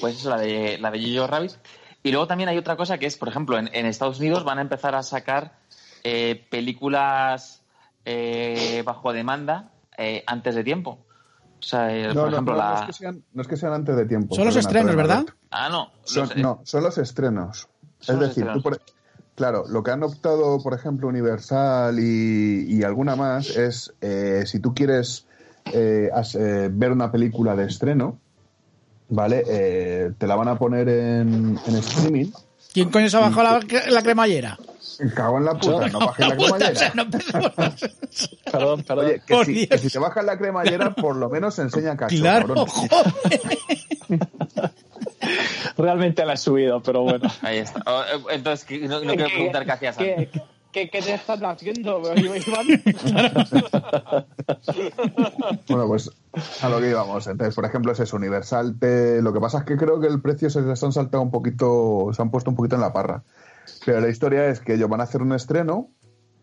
C: pues eso, la de la de Jojo Rabbit. Y luego también hay otra cosa que es, por ejemplo, en, Estados Unidos van a empezar a sacar eh, películas eh, bajo demanda antes de tiempo. O sea, eh, por ejemplo,
B: no,
C: la...
B: no, es que sean, no es que sean antes de tiempo.
D: Son los estrenos, ¿verdad?
C: Ah, no.
B: no, son los estrenos. es decir, claro, lo que han optado, por ejemplo, Universal y, alguna más es eh, si tú quieres eh, ver una película de estreno, ¿vale? te la van a poner en, en streaming.
D: ¿Quién coño se ha bajado la, la cremallera?
B: Me cago en la puta, no bajes la cremallera.
E: perdón, perdón.
B: Oye, que si, que si, te bajas la cremallera, por lo menos enseña cacho.
D: Claro,
E: Realmente la he subido, pero bueno.
C: Ahí está. Eh, entonces, no, quiero preguntar qué hacías
A: antes. ¿Qué, ¿Qué, te estás haciendo,
B: bueno, pues a lo que íbamos. Entonces, por ejemplo, es eso, Universal. Lo que pasa es que creo que el precio se les han saltado un poquito, se han puesto un poquito en la parra. Pero la historia es que ellos van a hacer un estreno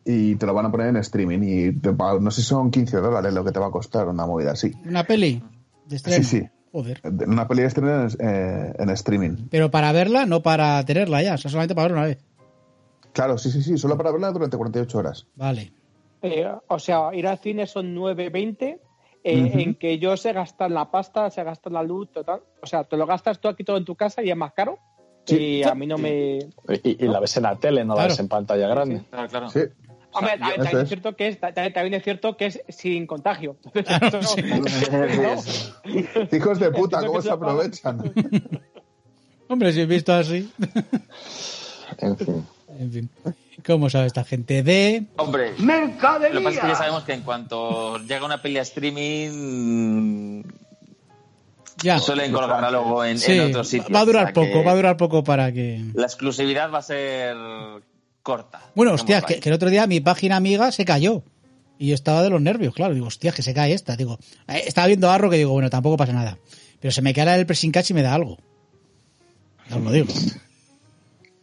B: y te lo van a poner en streaming. Y no sé si son 15 dólares lo que te va a costar una movida así.
D: ¿Una peli? De estreno?
B: Sí, sí.
D: Joder.
B: Una peli de estreno en, eh, en, streaming.
D: Pero para verla, no para tenerla ya, o sea, solamente para verla una vez.
B: Claro, sí, sí, sí, solo para verla durante 48 horas.
D: Vale.
A: Eh, o sea, ir al cine son 9.20 eh, en que ellos se gastan la pasta, se gastan la luz, total. O sea, te lo gastas tú aquí todo en tu casa y es más caro. Y a mí no me.
E: Y, la ves en la tele, no la ves en pantalla grande.
C: Claro, claro.
B: Sí.
A: Hombre, también, es cierto que es, también es cierto que es sin contagio.
B: Hijos de puta, ¿cómo se aprovechan?
D: Hombre, si he visto así.
E: en fin.
D: En fin. ¿Cómo sabe esta gente de...?
C: Hombre, ¡Mercadería! lo que pasa es que ya sabemos que en cuanto llega una peli a streaming
D: ya.
C: Suelen colgarla luego en, en otros sitios.
D: Va a durar poco, va a durar poco para que.
C: La exclusividad va a ser corta.
D: Bueno, hostia, que, el otro día mi página amiga se cayó. Y yo estaba de los nervios, claro. Digo, hostia, que se cae esta. Digo, eh, estaba viendo Arro que digo, bueno, tampoco pasa nada. Pero se me cae el pressing catch y me da algo. Os lo digo.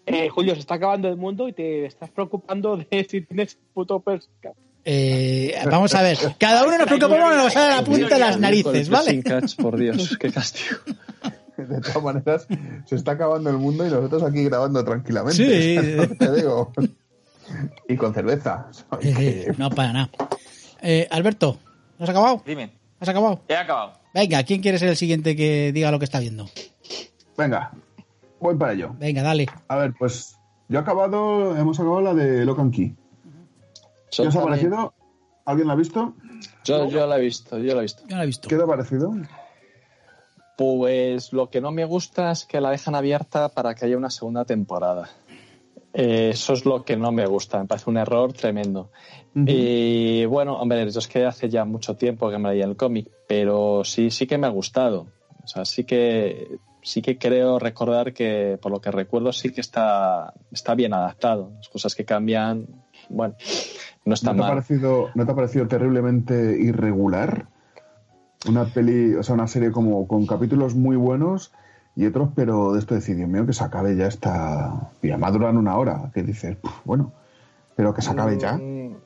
A: Eh, Julio, se está acabando el mundo y te estás preocupando de si tienes puto pressing catch.
D: Eh, vamos a ver, cada uno nos preocupamos nos a la punta de las narices, ¿vale?
E: por Dios, qué castigo.
B: De todas maneras, se está acabando el mundo y nosotros aquí grabando tranquilamente.
D: Sí.
B: Te digo. Y con cerveza.
D: no, para nada. Eh, Alberto, ¿has acabado?
C: Dime.
D: ¿Has acabado?
C: He acabado.
D: Venga, ¿quién quiere ser el siguiente que diga lo que está viendo?
B: Venga, voy para ello.
D: Venga, dale.
B: A ver, pues yo he acabado, hemos acabado la de Locan Key. ¿Qué os ha parecido? ¿Alguien la ha visto?
E: Yo, yo la he visto, yo la he visto.
D: Yo la he visto.
B: ¿Qué te ha parecido?
E: Pues lo que no me gusta es que la dejan abierta para que haya una segunda temporada. Eh, eso es lo que no me gusta, me parece un error tremendo. Y bueno, hombre, yo es que hace ya mucho tiempo que me leí el cómic, pero sí, sí que me ha gustado. O sea, sí que, sí que creo recordar que, por lo que recuerdo, sí que está, está bien adaptado. Las cosas que cambian, bueno, no están
B: ¿No te
E: mal.
B: Ha parecido, ¿No te ha parecido terriblemente irregular? Una peli, o sea, una serie como con capítulos muy buenos y otros, pero de esto decir, Dios mío, que se acabe ya esta. Y además duran una hora, que dices, "Puf, bueno, pero que se acabe ya.
E: Mm,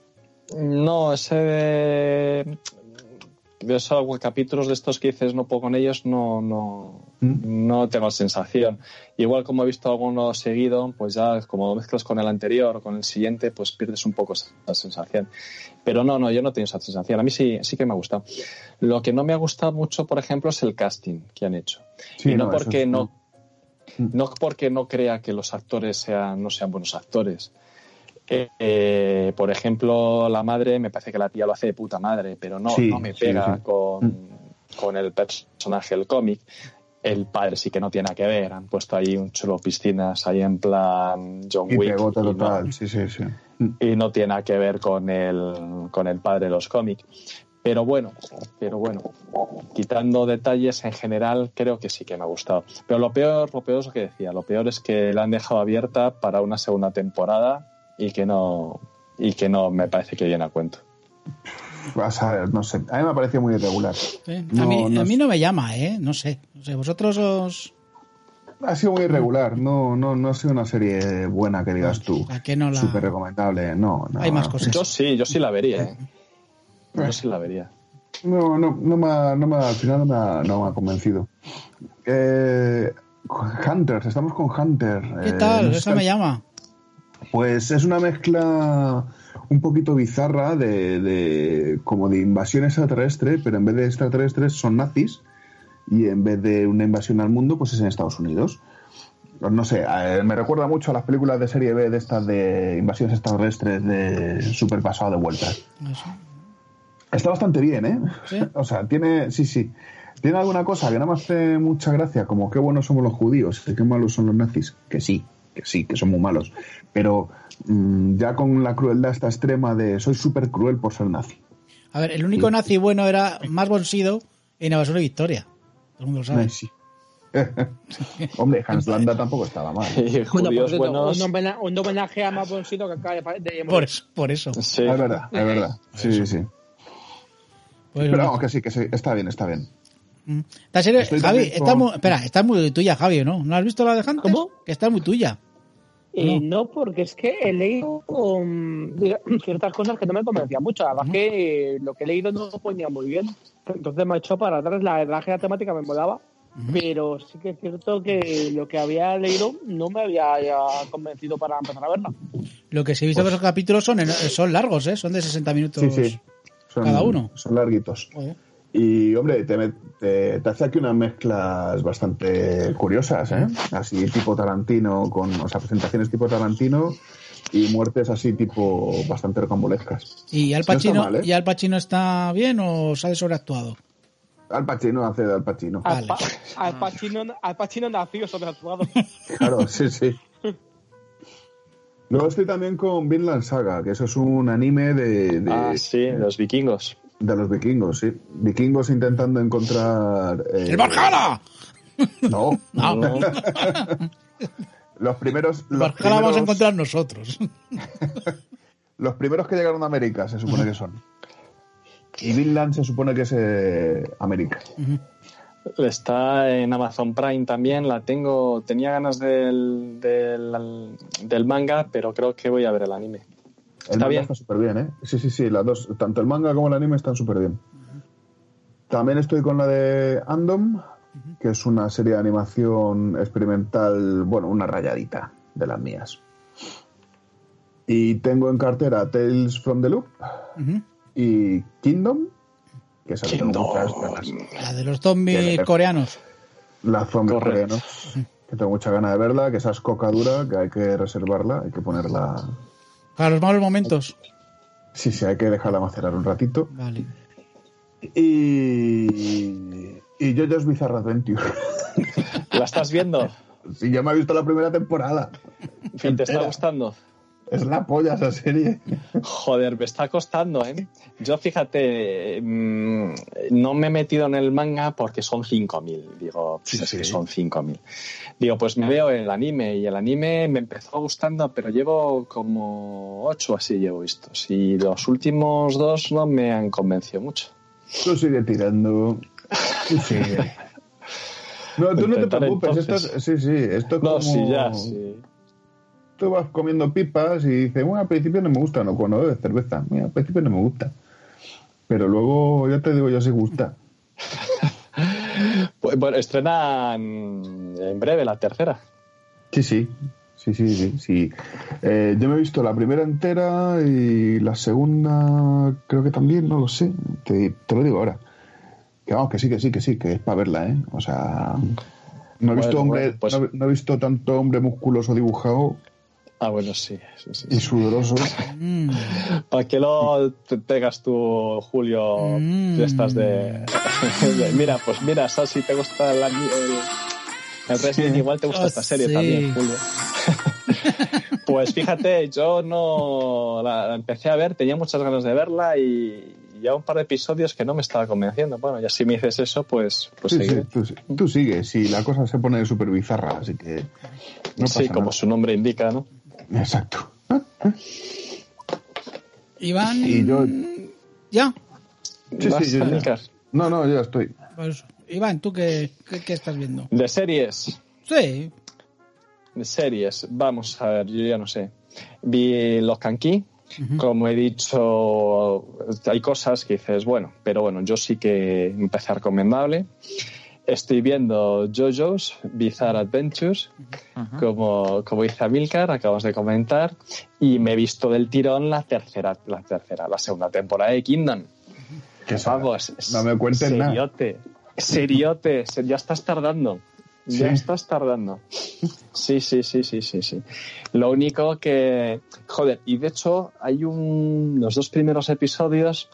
E: No, ese de esos capítulos de estos que dices no puedo con ellos, no, no,
B: ¿Mm?
E: no tengo sensación. Igual como he visto alguno seguido, pues ya como mezclas con el anterior o con el siguiente, pues pierdes un poco esa, sensación. Pero no, no, yo no tengo esa sensación. A mí sí, sí que me ha gustado. Lo que no me ha gustado mucho, por ejemplo, es el casting que han hecho.
B: Sí,
E: y no,
B: no,
E: porque
B: es-
E: no, no porque no crea que los actores sean, no sean buenos actores. Eh, eh, por ejemplo, la madre, me parece que la tía lo hace de puta madre, pero no,
B: Sí,
E: no me pega
B: sí.
E: Con, con el personaje del cómic. El padre sí que no tiene que ver. Han puesto ahí un chulo piscinas, ahí en plan John
B: Y
E: Wick.
B: pegota
E: y no-
B: total, sí, sí, sí.
E: y no tiene nada que ver con el, con el padre de los cómics. Pero bueno, pero bueno, quitando detalles en general, creo que sí que me ha gustado. Pero lo peor, lo peor es lo que decía, lo peor es que la han dejado abierta para una segunda temporada y que no, y que no me parece que viene a cuento.
B: Vas a ver, no sé. A mí me ha parecido muy irregular.
D: Sí. a, mí,
B: no
D: a mí no me llama, ¿eh? No sé. No sé, vosotros os...
B: Ha sido muy irregular. No, no, no ha sido una serie buena que digas tú.
D: ¿A qué no la...?
B: Súper recomendable. No, no.
D: Hay más cosas.
E: Yo sí, yo sí la vería, ¿eh? Yo sí la vería.
B: No, no, no me, ha- no me ha- al final no me ha, no me ha convencido. Eh, Hunter, estamos con Hunter.
D: ¿Qué
B: Eh,
D: tal?
B: no sé
D: Eso me llama.
B: Pues es una mezcla un poquito bizarra de, de- como de invasión extraterrestre, pero en vez de extraterrestres son nazis y en vez de una invasión al mundo, pues es en Estados Unidos. No sé, me recuerda mucho a las películas de serie B de estas de invasiones extraterrestres de super pasado de vueltas.
D: Eso.
B: Está bastante bien, ¿eh?
D: ¿Sí?
B: O sea, tiene, sí, sí. Tiene alguna cosa que no me hace mucha gracia, como qué buenos somos los judíos y qué malos son los nazis. Que sí, que sí, que son muy malos. Pero mm, ya con la crueldad esta extrema de soy súper cruel por ser nazi.
D: A ver, el único nazi bueno era más Bonsido en Invasor y Victoria. Todo el mundo lo sabe.
B: Ay, sí. Hombre, Hans Landa tampoco estaba mal.
E: Y
A: Bueno, por
E: judíos
A: cierto,
E: buenos.
A: un, homena- un homenaje a más Bonsido que acaba de, de
D: Por eso. Por eso.
E: Sí.
B: Es verdad, es verdad. Sí, sí, sí.
D: Pues,
B: Pero vamos, que sí, que sí. Está bien, está bien.
D: mm. Esta serie,
B: Estoy
D: Javi, está muy, espera, está muy tuya, Javi, ¿no? ¿No has visto la de Hunter?
A: ¿Cómo?
D: Que está muy tuya.
A: Eh, no, porque es que he leído um, ciertas cosas que no me convencían mucho. La verdad es que eh, lo que he leído no lo ponía muy bien. Entonces me ha hecho para atrás. La verdad que la temática me molaba. Pero sí que es cierto que lo que había leído no me había convencido para empezar a verla.
D: Lo que sí he visto que esos capítulos son, son largos, ¿eh? Son de 60 minutos.
B: Sí, sí. Son,
D: Cada uno.
B: Son larguitos.
D: Joder.
B: Y, hombre, te, me- te, te hace aquí unas mezclas bastante curiosas, ¿eh? Así tipo Tarantino, con, o sea, presentaciones tipo Tarantino y muertes así tipo bastante rocambolescas.
D: ¿Y Al
B: No está
D: Pacino,
B: mal, ¿eh?
D: ¿y Al Pacino está bien o sale sobreactuado?
B: Al Pacino hace de Al Pacino.
A: Al. Pa- al Pacino, al Pacino nació sobreactuado.
B: Claro, sí, sí. Luego estoy también con Vinland Saga, que eso es un anime de, de,
E: Ah, sí, los vikingos.
B: De los vikingos, sí. Vikingos intentando encontrar... eh,
D: ¡El Valhalla!
B: No,
D: No,
E: No.
B: los primeros...
D: el
B: Los
D: Valhalla vamos a encontrar nosotros.
B: Los primeros que llegaron a América se supone que son. Y Vinland se supone que es eh, América.
E: Está en Amazon Prime también. La tengo. Tenía ganas del, del, del manga, pero creo que voy a ver el anime.
B: El
E: Está bien.
B: está súper bien, ¿eh? Sí, sí, sí, las dos, tanto el manga como el anime están súper bien. También estoy con la de Andom, que es una serie de animación experimental, bueno, una rayadita de las mías. Y tengo en cartera Tales from the Loop y Kingdom, que muchas
D: La de los zombies coreanos.
B: La zombies coreanos. Que tengo mucha ganas de verla, que esa es coca dura, que hay que reservarla, hay que ponerla.
D: Para los malos momentos.
B: Sí, sí, hay que dejarla macerar un ratito.
D: Vale.
B: Y. Y Jojo's Bizarre Adventure.
E: ¿La estás viendo?
B: Sí, ya me he visto la primera temporada.
E: ¿Te está gustando?
B: Es la polla esa serie.
E: Joder, me está costando, ¿eh? Yo fíjate, mm, no me he metido en el manga porque son 5.000. Digo, sí, es que son 5.000. Digo, pues me veo el anime y el anime me empezó gustando, pero llevo como 8 así llevo vistos. Y los últimos dos no me han convencido mucho.
B: Tú sigue tirando. Tú sigue. No, tú no te preocupes. Esto es, sí, sí, esto es
E: no, sí, ya, sí
B: tú vas comiendo pipas y dices, bueno, al principio no me gusta, no, cuando bebes cerveza, mira, al principio no me gusta. Pero luego, ya te digo, ya sí gusta.
E: pues, bueno, estrenan en breve la tercera.
B: Sí, sí. Sí, sí, sí. sí. Eh, yo me he visto la primera entera y la segunda creo que también, no lo sé. Te, lo digo ahora. Que vamos, que sí, que sí, que sí, que es para verla, ¿eh? O sea, no he visto hombre, pues no, he visto tanto hombre musculoso dibujado
E: Ah, bueno, sí. sí, sí,
B: y sudoroso.
E: Mm. ¿Para qué lo te pegas tú, Julio, mm. estas de, Mira, pues mira, si te gusta el, el, Resident igual te gusta esta serie también, Julio. pues fíjate, yo no la, empecé a ver, tenía muchas ganas de verla y ya un par de episodios que no me estaba convenciendo. Bueno, ya si me dices eso, pues, pues
B: sí, tú, sigues, y la cosa se pone súper bizarra, así que...
E: sí, como su nombre indica, ¿no?
B: Exacto.
D: Iván.
B: Y yo.
D: ¿Ya?
B: Sí, sí, No, no, ya estoy.
D: Pues, Iván, ¿tú qué, qué, estás viendo?
E: De series.
D: Sí.
E: De series. Vamos a ver, yo ya no sé. Vi Los Kanki. Como he dicho, hay cosas que dices, bueno, pero bueno, yo sí que empecé recomendable. Estoy viendo JoJo's Bizarre Adventures, como, como dice Amilcar, acabas de comentar, y me he visto del tirón la tercera, la tercera, la segunda temporada de Kingdom.
B: Que vamos, no me cuentes
E: seriote, nada. Seriote, ya estás tardando. Ya estás tardando. Sí, sí, sí, sí, sí, sí. Lo único que, joder, y de hecho hay un, los dos primeros episodios,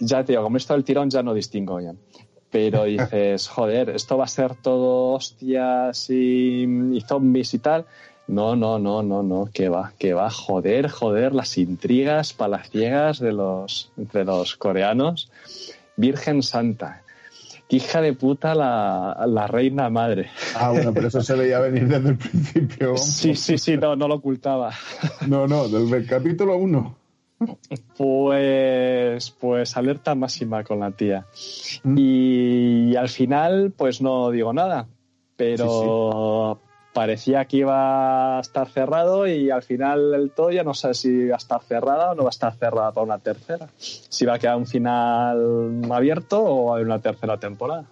E: ya te digo, como esto del tirón ya no distingo ya pero dices, joder, esto va a ser todo hostias y, zombies y tal. No, no, no, no, no, que va, que va, joder, joder, las intrigas palaciegas de los, entre los coreanos. Virgen Santa. Hija de puta la, la reina madre.
B: Ah, bueno, pero eso se veía venir desde el principio.
E: Sí, sí, sí, no, no lo ocultaba.
B: No, no, desde el capítulo 1.
E: Pues, pues alerta máxima con la tía. Mm. Y, al final, pues no digo nada, pero parecía que iba a estar cerrado y al final el todo ya no sé si va a estar cerrada o no va a estar cerrada para una tercera. Si va a quedar un final abierto o va a haber una tercera temporada.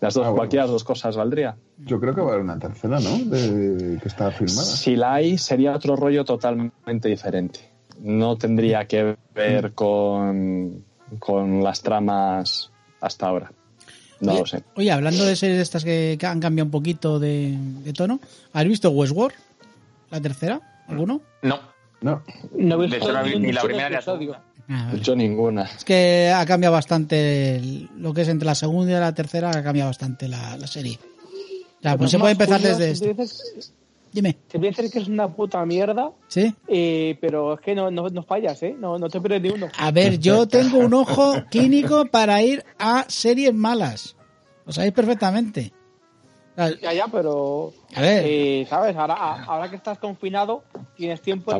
E: Las dos, ah, cualquiera de las dos cosas valdría.
B: Yo creo que va a haber una tercera, ¿no? De, que está filmada.
E: Si la hay, sería otro rollo totalmente diferente no tendría que ver con, las tramas hasta ahora. No lo sé.
D: Oye, hablando de series estas que, han cambiado un poquito de, tono, ¿has visto Westworld? ¿La tercera? ¿Alguno?
C: No.
B: No.
A: No he visto
C: ni la primera ni la segunda.
E: Ah, Yo ninguna.
D: Es que ha cambiado bastante lo que es entre la segunda y la tercera, ha cambiado bastante la, serie. Ya, pues se puede empezar desde esto. Dime.
A: Te voy a decir que es una puta mierda.
D: Sí.
A: Eh, pero es que no, no, fallas, ¿eh? No, no te pierdes ni uno.
D: A ver, yo tengo un ojo clínico para ir a series malas. Lo sabéis perfectamente.
A: Ya, ya, pero.
D: A ver.
A: Eh, ¿Sabes? Ahora, ahora que estás confinado, tienes tiempo.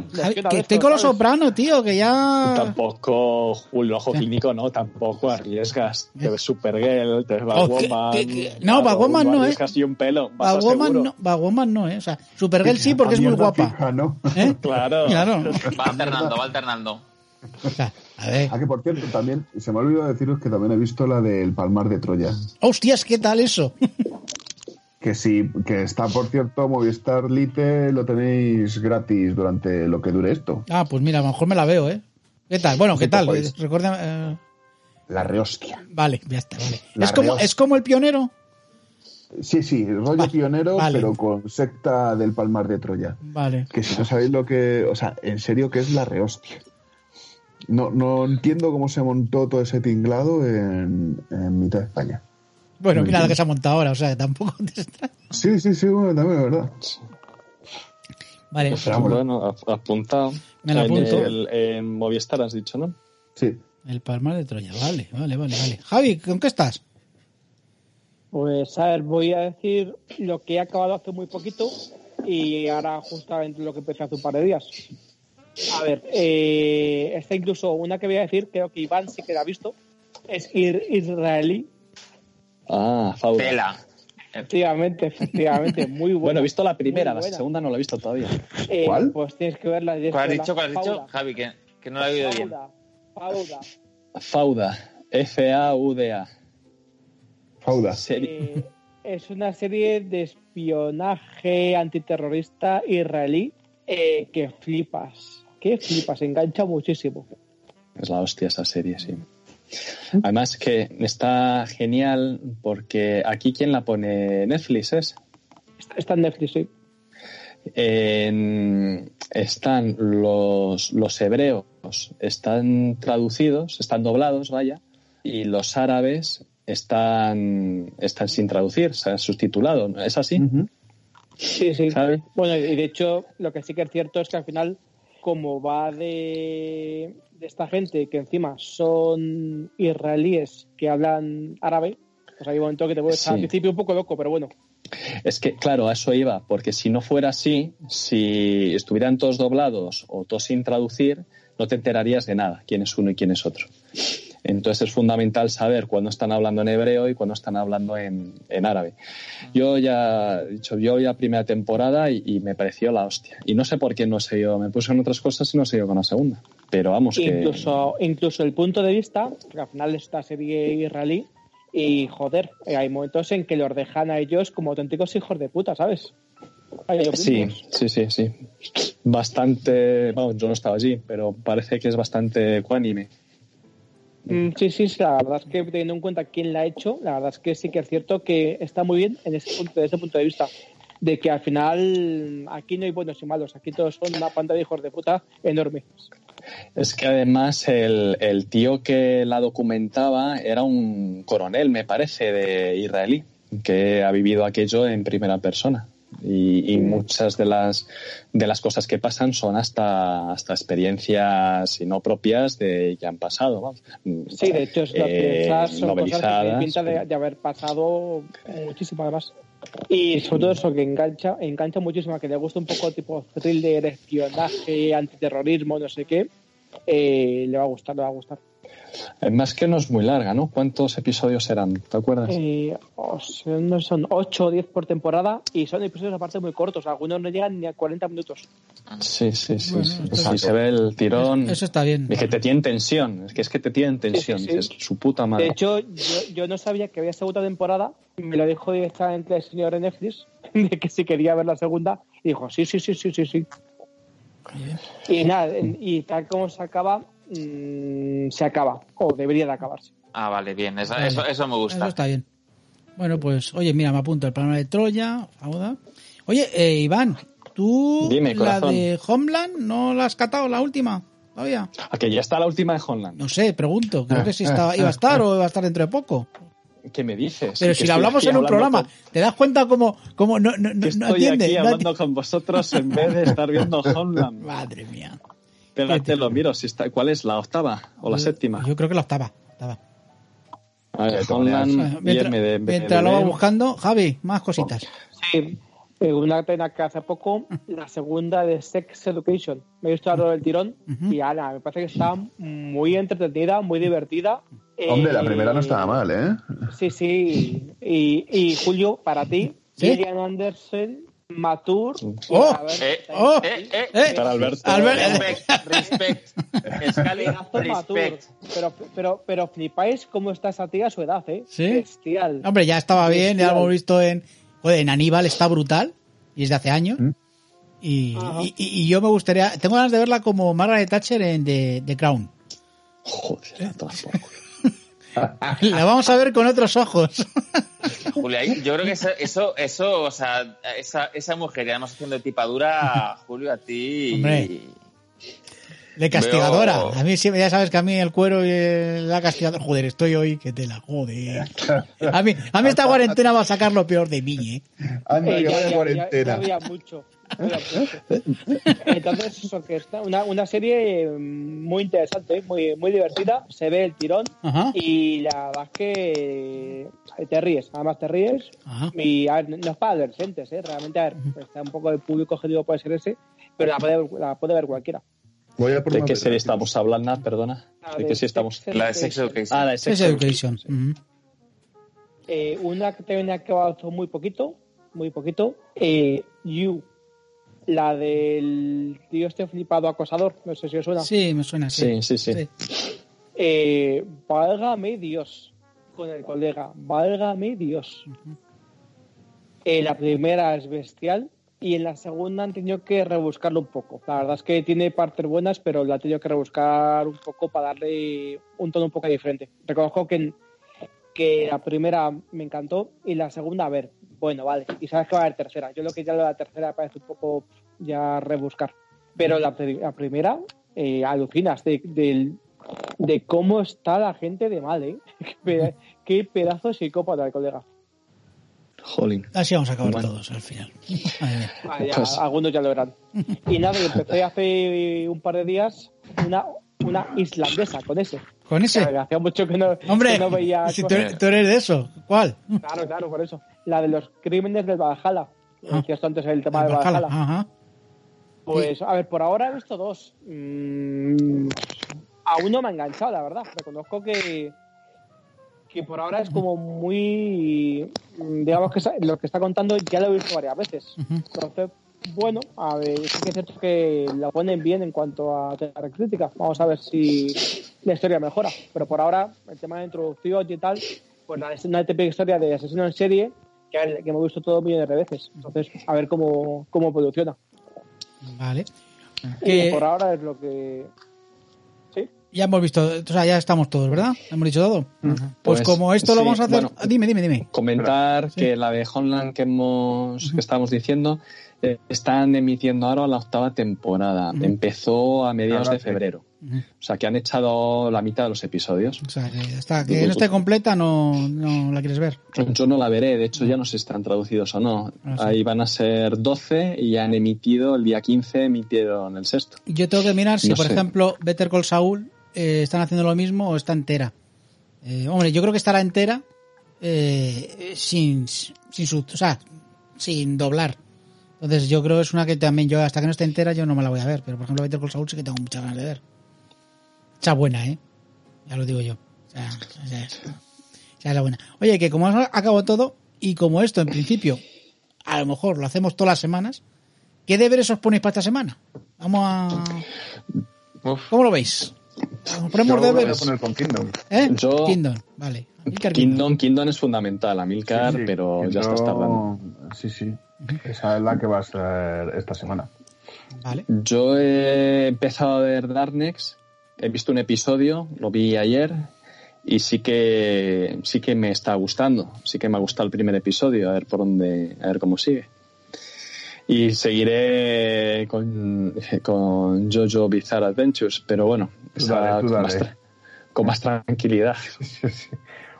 D: que estoy con los sopranos, tío, que ya.
E: Tampoco, un ojo clínico, no, tampoco arriesgas. Te ves Supergirl, te ves oh, Batwoman.
D: no, Batwoman no, ¿eh?
E: casi un pelo.
D: Batwoman no, Batwoman no, ¿eh? O sea, Supergirl sí, porque es muy guapa.
E: ¿Eh? Claro.
D: claro.
C: Va alternando, va alternando.
B: A ver. Ah, que por cierto, también se me ha olvidado deciros que también he visto la del Palmar de Troya.
D: ¡Hostias, qué tal eso!
B: Que sí, que está, por cierto, Movistar Lite lo tenéis gratis durante lo que dure esto.
D: Ah, pues mira, a lo mejor me la veo, ¿eh? ¿Qué tal? Bueno, ¿qué tal? Recuerda, eh,
B: La rehostia.
D: Vale, ya está, vale. ¿Es como, ¿Es como el pionero?
B: Sí, sí, rollo pionero, pero con secta del Palmar de Troya.
D: Vale.
B: Que si no sabéis lo que. O sea, en serio, ¿qué es la rehostia? No, no entiendo cómo se montó todo ese tinglado en, mitad de España.
D: Bueno, mira lo que se ha montado ahora, o sea, tampoco te
B: Sí, sí, sí, bueno, también es verdad.
D: Vale.
E: Pues bueno, apuntado.
D: Me lo apunto.
E: En, en Movistar has dicho, ¿no?
B: Sí.
D: El Palmar de Troya, vale, vale, vale, vale. Javi, ¿con qué estás?
A: Pues a ver, voy a decir lo que he acabado hace muy poquito y ahora justamente lo que empecé hace un par de días. A ver, eh, está incluso una que voy a decir, creo que Iván sí que la ha visto, es israelí.
E: Ah, Faula.
A: Efectivamente, efectivamente, muy buena.
E: Bueno, he visto la primera, la segunda no la he visto todavía.
A: Eh, ¿Cuál? Pues tienes que verla.
C: ¿Cuál has dicho? ¿Cuál has dicho? Javi, que, que no la he oído bien.
A: Fauda.
E: Fauda. F-A-U-D-A.
B: Fauda.
A: Eh, es una serie de espionaje antiterrorista israelí eh, que flipas. Que flipas, engancha muchísimo.
E: Es la hostia esa serie, sí. Además que está genial porque aquí quien la pone Netflix es.
A: Está en Netflix, sí.
E: están los, los hebreos, están traducidos, están doblados, vaya, y los árabes están, están sin traducir, se han subtitulado. ¿Es así?
A: Sí, sí. Bueno, y de hecho, lo que sí que es cierto es que al final, como va de, de esta gente que encima son israelíes que hablan árabe, pues hay un momento que te puedes al principio un poco loco, pero bueno.
E: Es que, claro, a eso iba, porque si no fuera así, si estuvieran todos doblados o todos sin traducir, no te enterarías de nada, quién es uno y quién es otro. Entonces es fundamental saber cuándo están hablando en hebreo y cuándo están hablando en, árabe. Yo ya he dicho, yo ya primera temporada y, me pareció la hostia. Y no sé por qué no sé yo, me puse en otras cosas y no sé yo con la segunda. Pero vamos
A: incluso, Incluso el punto de vista, que al final esta serie israelí, y joder, hay momentos en que los dejan a ellos como auténticos hijos de puta, ¿sabes?
E: Sí, sí, sí, sí. Bastante, vamos, yo no estaba allí, pero parece que es bastante cuánime.
A: Mm, sí, sí, la verdad es que teniendo en cuenta quién la ha hecho, la verdad es que sí que es cierto que está muy bien en ese punto, desde ese punto de vista. De que al final aquí no hay buenos y malos, aquí todos son una panda de hijos de puta enorme.
E: Es que además el, el tío que la documentaba era un coronel, me parece, de israelí, que ha vivido aquello en primera persona y, muchas de las de las cosas que pasan son hasta hasta experiencias no propias de que han pasado
A: sí de hecho es eh, son cosas que pinta de, haber pasado muchísimo además y sobre todo eso que engancha engancha muchísimo que le gusta un poco tipo thriller espionaje antiterrorismo no sé qué eh, le va a gustar le va a gustar
E: más que no es muy larga, ¿no? ¿Cuántos episodios serán? ¿Te acuerdas?
A: Eh, son 8 o 10 por temporada y son episodios aparte muy cortos. Algunos no llegan ni a 40 minutos.
E: Sí, sí, sí. sí. se ve el tirón.
D: Eso, está bien.
E: Es que te tienen tensión. Es que es que te tienen tensión. Es su puta madre.
A: De hecho, yo, no sabía que había segunda temporada. Me lo dijo directamente el señor Netflix de que si quería ver la segunda. Y dijo, sí, sí, sí, sí, sí, sí. Y nada, y tal como se acaba, Mm, se acaba, o debería de acabarse.
C: Ah, vale, bien, eso, eso, me gusta.
D: Eso está bien. Bueno, pues, oye, mira, me apunto el plano de Troya, Oye, eh, Iván, ¿tú la de Homeland no la has catado, la última? Todavía.
E: ¿A que ya está la última de Homeland?
D: No sé, pregunto. Creo que si estaba, iba a estar o iba a estar dentro de poco.
E: ¿Qué me dices?
D: Pero si la hablamos en un programa, ¿te das cuenta cómo, cómo no, no, no,
E: estoy aquí hablando con vosotros en vez de estar viendo Homeland?
D: Madre mía.
E: Espérate, lo miro. Si está, ¿Cuál es? ¿La octava o la séptima?
D: Yo creo que la octava. octava.
E: A ver, mientras,
D: mientras lo va buscando, Javi, más cositas.
A: Sí, eh, una pena que hace poco, la segunda de Sex Education. Me he visto algo del tirón y Ana, me parece que está muy entretenida, muy divertida.
B: Hombre, la primera no estaba mal, ¿eh?
A: Sí, sí. Y, y Julio, para ti, Gillian Anderson Matur.
D: Oh, eh, oh, eh, eh, eh,
E: para Alberto.
C: Respect, respect. respect.
A: Pero, pero, pero flipáis cómo está esa tía a su edad, ¿eh?
D: Sí. Bestial. Hombre, ya estaba bien, ya lo hemos visto en. Joder, en Aníbal está brutal. Y es de hace años. ¿Mm? Y, y, y, yo me gustaría. Tengo ganas de verla como Margaret Thatcher en The, The Crown.
E: Joder,
D: La vamos a ver con otros ojos.
C: Julia, yo creo que eso, eso, o sea, esa, esa mujer, además haciendo tipadura, Julio, a ti.
D: Hombre. De castigadora. A mí siempre, ya sabes que a mí el cuero y la castigadora. Joder, estoy hoy que te la jode. A mí, a mí esta cuarentena va a sacar lo peor de mí, ¿eh?
B: Anda, eh, ya, cuarentena.
A: Ya, mucho. Entonces, eso que está una, una serie muy interesante, muy, muy divertida. Se ve el tirón y la verdad es que te ríes. Además, te ríes. Y no es para adolescentes, ¿eh? Realmente, a ver, está un poco de público objetivo puede ser ese, pero la puede, la puede ver cualquiera.
E: ¿De qué serie estamos hablando? Perdona. Ah, ¿De, qué serie estamos?
C: La de Sex Education.
E: Ah, la de Sex, Education.
A: Eh, una que tenía que avanzó muy poquito, muy poquito. Eh, you, la del tío este flipado acosador, no sé si os suena.
D: Sí, me suena.
E: Sí, sí, sí.
A: Eh, válgame Dios, con el colega, válgame Dios. la primera es bestial, y en la segunda han tenido que rebuscarlo un poco. La verdad es que tiene partes buenas, pero la han tenido que rebuscar un poco para darle un tono un poco diferente. Reconozco que, que la primera me encantó y la segunda, a ver, bueno, vale. Y sabes que va a haber tercera. Yo lo que ya lo de la tercera parece un poco ya rebuscar. Pero la, primera, eh, alucinas de, de, cómo está la gente de mal, ¿eh? Qué pedazo de psicópata, colega.
D: Así vamos a acabar todos al final.
A: Pues- algunos ya lo verán. Y nada, empecé hace un par de días una, una islandesa con ese.
D: ¿Con ese?
A: hacía mucho que no,
D: Hombre,
A: veía.
D: Si tú, eres de eso, ¿cuál?
A: Claro, claro, por eso. La de los crímenes del Valhalla. Ah. antes el tema del Valhalla. Pues, a ver, por ahora he visto dos. Mm, a uno me ha enganchado, la verdad. Reconozco que que por ahora es como muy, digamos que lo que está contando ya lo he visto varias veces. Entonces, bueno, a ver, sí que es cierto que la ponen bien en cuanto a la crítica. Vamos a ver si la historia mejora. Pero por ahora, el tema de introducción y tal, pues es una típica historia de asesino en serie que, que hemos visto todo millones de veces. Entonces, a ver cómo, cómo evoluciona.
D: Vale.
A: Que por ahora es lo que
D: ya hemos visto, o sea, ya estamos todos, ¿verdad? Hemos dicho todo. Pues, pues, como esto lo vamos a hacer, dime, dime, dime.
E: Comentar que la de Homeland que hemos, que estamos diciendo, están emitiendo ahora la octava temporada. Empezó a mediados de febrero. O sea, que han echado la mitad de los episodios.
D: O sea, que hasta que no esté completa no, no, la quieres ver.
E: Yo no la veré, de hecho ya no sé si están traducidos o no. Ah, Ahí van a ser 12 y ya han emitido, el día 15 emitieron el sexto.
D: Yo tengo que mirar si, por ejemplo, Better Call Saul eh, están haciendo lo mismo o está entera. Eh, hombre, yo creo que estará entera eh, sin, sin su, o sea, sin doblar. Entonces yo creo que es una que también yo, hasta que no esté entera, yo no me la voy a ver. Pero por ejemplo, Better Call Saul sí que tengo muchas ganas de ver. Está buena, ¿eh? Ya lo digo yo. O sea, o sea, la buena. Oye, que como acabo todo, y como esto en principio, a lo mejor lo hacemos todas las semanas, ¿qué deberes os ponéis para esta semana? Vamos a... ¿Cómo lo veis?
B: Ponemos Yo voy a poner con Kingdom.
D: ¿Eh? Kingdom, vale.
E: Kingdom, Kingdom es fundamental, Amilcar, pero ya estás tardando.
B: Sí, sí. Esa es la que va a ser esta semana.
D: Vale.
E: Yo he empezado a ver Darknex, he visto un episodio, lo vi ayer y sí que sí que me está gustando, sí que me ha gustado el primer episodio, a ver por dónde, a ver cómo sigue. Y seguiré con, con Jojo Bizarre Adventures, pero bueno, con, más tranquilidad.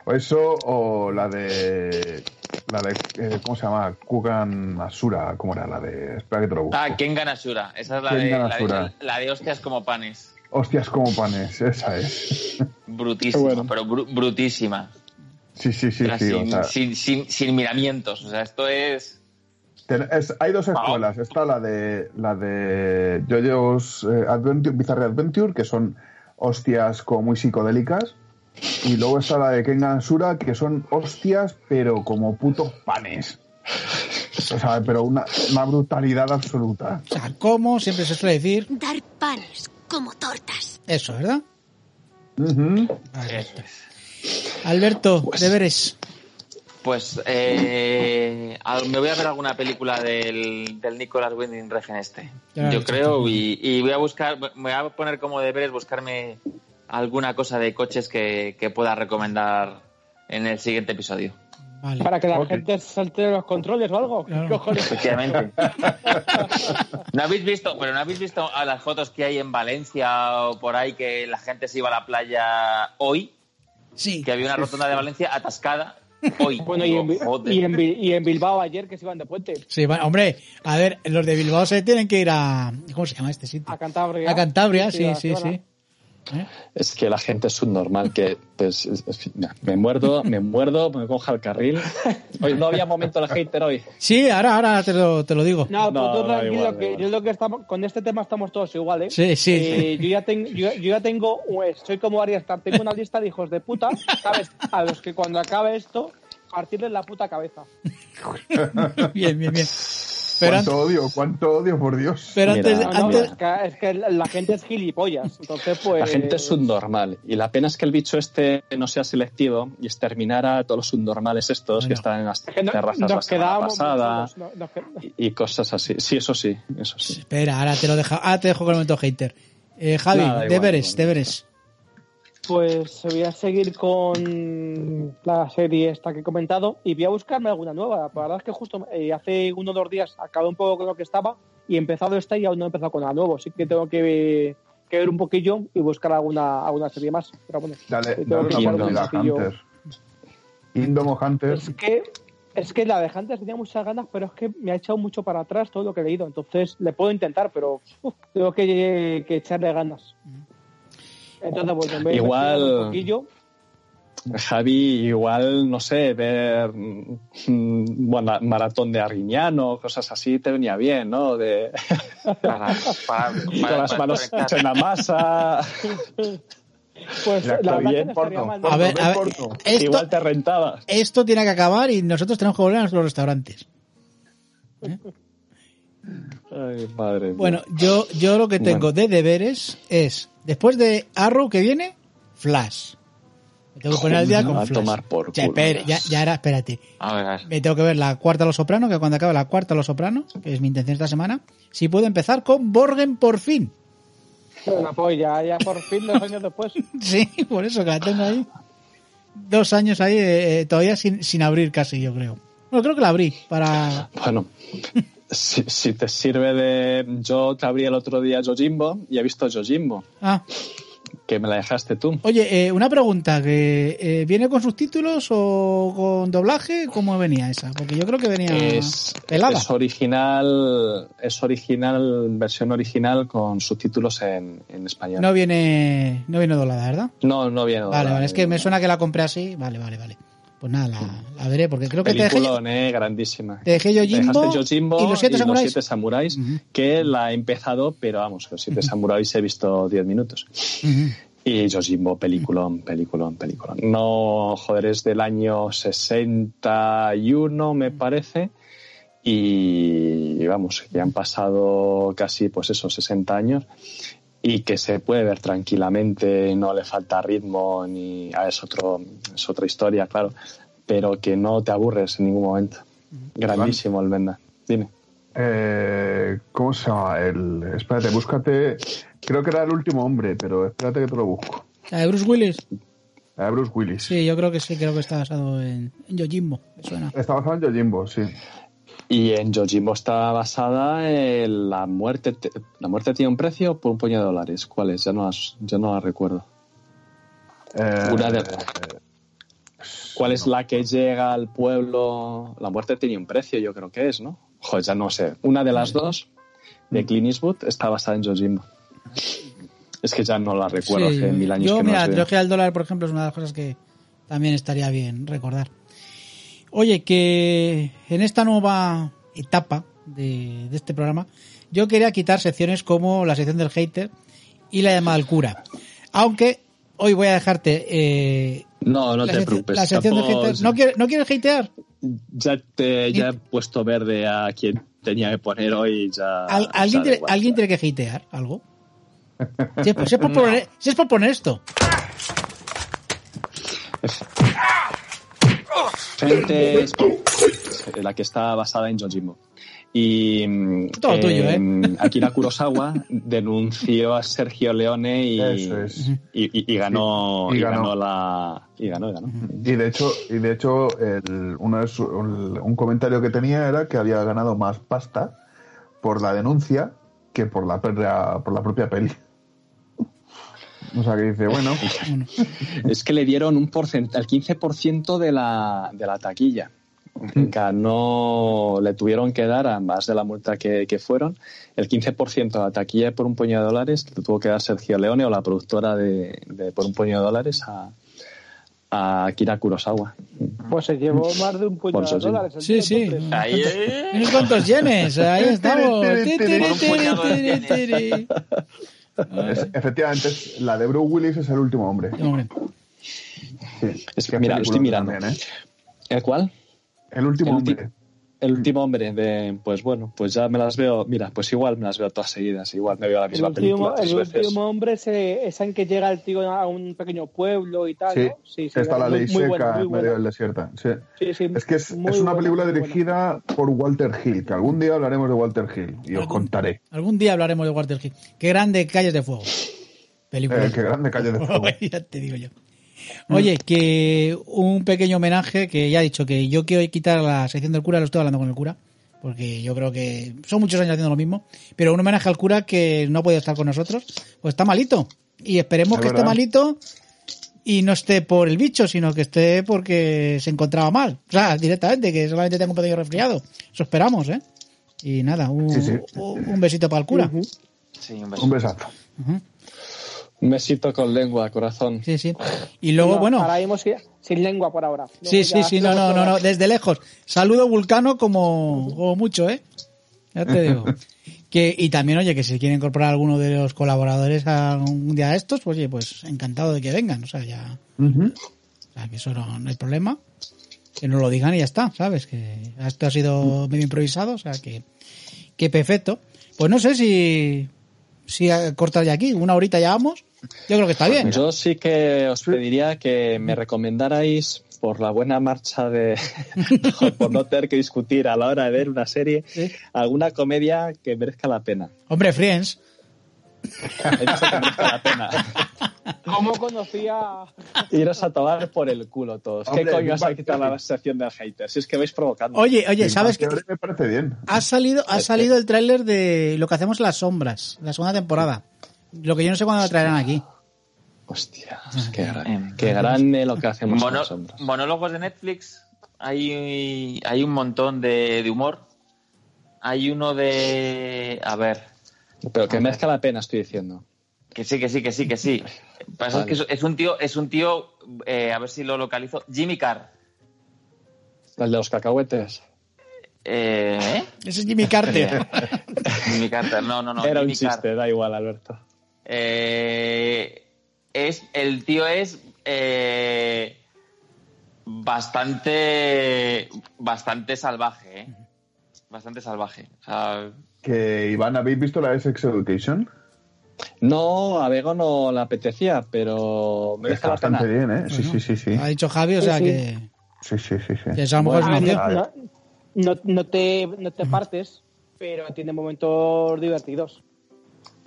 B: O eso, o la de. La de. Eh, ¿Cómo se llama? Kugan Asura. ¿Cómo era? La de. Espera que te lo busco.
C: Ah, Kengan Asura. Esa es la de, la de, la de. hostias como panes.
B: Hostias como panes, esa es.
C: Brutísima, pero brutísima.
B: Sí, sí, sí. sí
C: sin, o sea... sin, sin, sin miramientos. O sea, esto es
B: hay dos escuelas. Está la de la de JoJo's eh, Adventure, Bizarre Adventure, que son hostias como muy psicodélicas. Y luego está la de Kengan Sura, que son hostias, pero como putos panes. O sea, pero una, brutalidad absoluta.
D: O sea, como siempre se suele decir.
F: Dar panes como tortas.
D: Eso, ¿verdad? Alberto, pues deberes.
C: Pues eh, me voy a ver alguna película del, del Nicolas Winding Refn este. Yo creo, y, voy a buscar, me voy a poner como deberes buscarme alguna cosa de coches que, que pueda recomendar en el siguiente episodio.
A: Para que la gente salte los controles o algo.
C: Efectivamente. ¿No habéis visto, pero no habéis visto a las fotos que hay en Valencia o por ahí que la gente se iba a la playa hoy?
D: Sí.
C: Que había una rotonda de Valencia atascada hoy.
A: Bueno, y en, y, en, Bilbao ayer que se iban de puente.
D: Sí, hombre, a ver, los de Bilbao se tienen que ir a. ¿Cómo se llama este sitio?
A: A Cantabria.
D: A Cantabria, sí, sí, sí.
E: ¿Eh? Es que la gente es subnormal, que pues me muerdo, me muerdo, me coja el carril. Hoy no había momento de hater hoy.
D: Sí, ahora, ahora te lo, te lo digo.
A: No, no tú tranquilo, que yo lo que estamos, con este tema estamos todos iguales.
D: Sí, sí.
A: Eh, yo, ya tengo, yo, ya tengo, pues, soy como Arias, tengo una lista de hijos de puta, ¿sabes? A los que cuando acabe esto, partirles la puta cabeza.
D: bien, bien, bien
B: cuánto odio, cuánto odio, por Dios.
D: Pero antes,
A: es, que, la gente es gilipollas. Entonces, pues...
E: La gente es subnormal. Y la pena es que el bicho este no sea selectivo y exterminara a todos los subnormales estos que están en las terrazas la semana pasada y, cosas así. Sí, eso sí, eso sí.
D: Espera, ahora te lo dejo, ahora te dejo con el momento hater. Eh, Javi, deberes, deberes.
A: Pues voy a seguir con la serie esta que he comentado y voy a buscarme alguna nueva. La verdad es que justo eh, hace uno o dos días acabé un poco con lo que estaba y he empezado esta y aún no he empezado con nada nuevo. Así que tengo que, ver un poquillo y buscar alguna, alguna serie más. Pero bueno,
B: dale, dale una Hunter. Indomo Hunter.
A: Es que, es que la de Hunter tenía muchas ganas, pero es que me ha echado mucho para atrás todo lo que he leído. Entonces le puedo intentar, pero tengo que, que echarle ganas. Entonces, pues,
E: igual, un poquillo, Javi, igual, no sé, ver mm, bueno, maratón de Arguiñano, cosas así, te venía bien, ¿no? De... Para, Con las manos en la masa.
A: Pues la bien,
D: A ver, a ver esto,
E: igual te rentaba.
D: Esto tiene que acabar y nosotros tenemos que volver a los restaurantes. ¿Eh?
E: Ay, madre
D: Bueno, yo, yo lo que tengo de deberes es Después de Arrow que viene, Flash. Me tengo que poner al día con Flash.
E: tomar por
D: ya, ya, era, espérate.
C: A ver, a ver.
D: Me tengo que ver la cuarta Los Sopranos, que cuando acabe la cuarta Los Sopranos, que es mi intención esta semana, si puedo empezar con Borgen por fin.
A: Bueno, pues ya, ya por fin, dos años después.
D: sí, por eso que la tengo ahí. Dos años ahí, eh, eh, todavía sin, sin abrir casi, yo creo. Bueno, creo que la abrí para...
E: Bueno, si, te sirve de. Yo te abrí el otro día Jojimbo y he visto Jojimbo.
D: Ah.
E: Que me la dejaste tú.
D: Oye, eh, una pregunta: que eh, ¿viene con subtítulos o con doblaje? ¿Cómo venía esa? Porque yo creo que venía
E: es, pelada. Es original, es original, versión original con subtítulos en, en español.
D: No viene, no viene doblada, ¿verdad?
E: No, no viene doblada.
D: Vale, vale, es que me suena que la compré así. Vale, vale, vale. Pues nada, la, veré, porque creo que te dejé.
E: Eh, grandísima.
D: Te dejé Yojimbo, y los siete
E: samuráis. que la he empezado, pero vamos, los siete samuráis he visto diez minutos. Y Yojimbo, peliculón, peliculón, peliculón. No, joder, es del año 61, me parece. Y vamos, ya han pasado casi, pues eso, 60 años y que se puede ver tranquilamente, no le falta ritmo ni ah, es otro es otra historia, claro, pero que no te aburres en ningún momento. Grandísimo el Venda. Dime.
B: Eh, ¿Cómo se llama? El, espérate, búscate. Creo que era el último hombre, pero espérate que te lo busco.
D: ¿La de Bruce Willis?
B: La de Bruce Willis.
D: Sí, yo creo que sí, creo que está basado en, en Yojimbo, suena.
B: Está basado en Yojimbo, sí.
E: Y en Yojimbo está basada en la muerte. ¿La muerte tiene un precio por un puñado de dólares? ¿Cuál es? Ya no, ya no la recuerdo.
B: Eh,
E: Una de, ¿Cuál es la que llega al pueblo? La muerte tiene un precio, yo creo que es, ¿no? Joder, ya no sé. Una de las dos de Clint Eastwood está basada en Yojimbo. Es que ya no la recuerdo, hace mil años
D: yo,
E: que
D: mira,
E: no
D: trilogía del dólar, por ejemplo, es una de las cosas que también estaría bien recordar. Oye, que en esta nueva etapa de, este programa, yo quería quitar secciones como la sección del hater y la llamada al cura. Aunque hoy voy a dejarte. Eh,
E: no, no te preocupes.
D: La sección del hater. ¿No, quieres, ¿No quieres hatear?
E: Ya, te, ya he puesto verde a quien tenía que poner hoy. Ya,
D: ¿alguien, tiene, ¿Alguien tiene que hatear algo? Si es, por poner, si es por poner esto.
E: Frente la que está basada en Jojimbo. Y mm,
D: Todo tuyo, ¿eh?
E: Akira Kurosawa denunció a Sergio Leone y,
B: es.
E: y, y- y ganó,
B: Y-
E: y,
B: y ganó.
E: ganó la y ganó, y ganó.
B: Y de hecho, y de hecho el- uno de su- el- un comentario que tenía era que había ganado más pasta por la denuncia que por la, perra- por la propia peli. O sea que dice, bueno,
E: Es que le dieron un porcentaje, el 15% de la, de la taquilla. Ganó, le tuvieron que dar, a más de la multa que, que fueron, el 15% de la taquilla por un puño de dólares que tuvo que dar Sergio Leone o la productora de, de por un puño de dólares a, a Akira Kurosawa.
A: Pues se llevó más de un puño
E: Por
A: de dólares.
D: Sí, sí.
A: entonces.
C: Ahí, eh.
D: Unos cuantos yenes, ahí estamos. Tiri.
B: es- efectivamente, es- la de Bruce Willis es el último hombre.
D: Hombre,
B: Sí.
E: Es- mira, lo estoy mirando.
B: también, ¿eh?
E: ¿El cual?
B: El último
E: El
B: hombre.
E: El último hombre de, pues bueno, pues ya me las veo, mira, pues igual me las veo todas seguidas, igual me veo la
A: El
E: misma
A: último,
E: película tres
A: el
E: veces.
A: último hombre es, eh, es en que llega el tío a un pequeño pueblo y tal,
B: Sí,
A: ¿no? Sí, sí.
B: está la ley
A: muy
B: seca
A: buena, muy
B: en medio del desierto. Sí.
A: Sí, sí,
B: Es que es, es una
A: buena,
B: película dirigida por Walter Hill, que algún día hablaremos de Walter Hill y os contaré.
D: algún día hablaremos de Walter Hill. Qué grande Calles de Fuego. Película.
B: Eh, qué grande calle de fuego.
D: ya te digo yo. Oye, que un pequeño homenaje que ya he dicho que yo quiero quitar la sección del cura, lo estoy hablando con el cura, porque yo creo que son muchos años haciendo lo mismo, pero un homenaje al cura que no ha podido estar con nosotros, pues está malito. Y esperemos
B: Es
D: que esté malito y no esté por el bicho, sino que esté porque se encontraba mal. O sea, directamente, que solamente tenga un pequeño resfriado. Eso esperamos, ¿eh? Y nada, un,
B: Sí, sí.
D: un- besito para el cura.
C: Sí, un
B: besazo.
E: Un besito con lengua, corazón.
D: Sí, sí. Y luego,
A: No,
D: bueno.
A: Ahora mismo sin lengua por ahora. Luego
D: Sí, sí, sí, no, no, no, no, desde lejos. Saludo vulcano como, como mucho, ¿eh? Ya te digo. Que, y también, oye, que si quiere incorporar a alguno de los colaboradores a un día de estos, pues, oye, pues encantado de que vengan. O sea, ya, o sea, que eso no, no hay problema. Que nos lo digan y ya está, ¿sabes? Que esto ha sido medio improvisado, o sea, que, que perfecto. Pues no sé si, si cortar ya aquí, una horita ya vamos. Yo creo que está bien.
E: Yo sí que os pediría que me recomendarais por la buena marcha de por no tener que discutir a la hora de ver una serie
D: Sí.
E: alguna comedia que merezca la pena.
D: Hombre, Friends.
E: He dicho que merezca la pena.
A: ¿Cómo conocía?
E: Iros a tomar por el culo todos. ¿Qué coño
B: Big
E: vas a
B: Bang
E: quitar la sección del hater? Si es que vais provocando.
D: Oye, oye, ¿sabes qué?
B: Me parece bien.
D: Ha salido, ha salido el tráiler de lo que hacemos las sombras, la segunda temporada. Lo que yo no sé cuándo lo traerán aquí.
E: Hostia, qué, gran,
C: Em.
E: qué grande lo que hacemos
C: Mono-
E: sombras.
C: monólogos de Netflix, hay, hay un montón de, de humor. Hay uno de. A ver.
E: Pero que merezca la pena, estoy diciendo.
C: Que sí, que sí, que sí, que sí. Pasa
E: Vale.
C: es que es, es un tío, es un tío, eh, a ver si lo localizo. Jimmy Carr.
E: El de los cacahuetes.
C: Eh, ¿eh?
D: Ese es Jimmy Carter.
C: Jimmy Carter, no, no, no.
E: Era un
C: Jimmy Carr.
E: chiste, da igual, Alberto.
C: Eh, es, el tío es eh, bastante, bastante salvaje, ¿eh? Bastante salvaje. O sea,
B: Que Iván, ¿habéis visto la de Sex Education?
E: No, a Bego no le apetecía, pero merece
B: Está bastante
E: pena.
B: bien, ¿eh? Sí, sí, sí, sí.
D: Ha dicho Javi, o sea
A: Sí, sí.
D: que,
B: Sí, sí, sí, sí.
D: que
A: no, no- no te, no te partes, pero tiene momentos divertidos.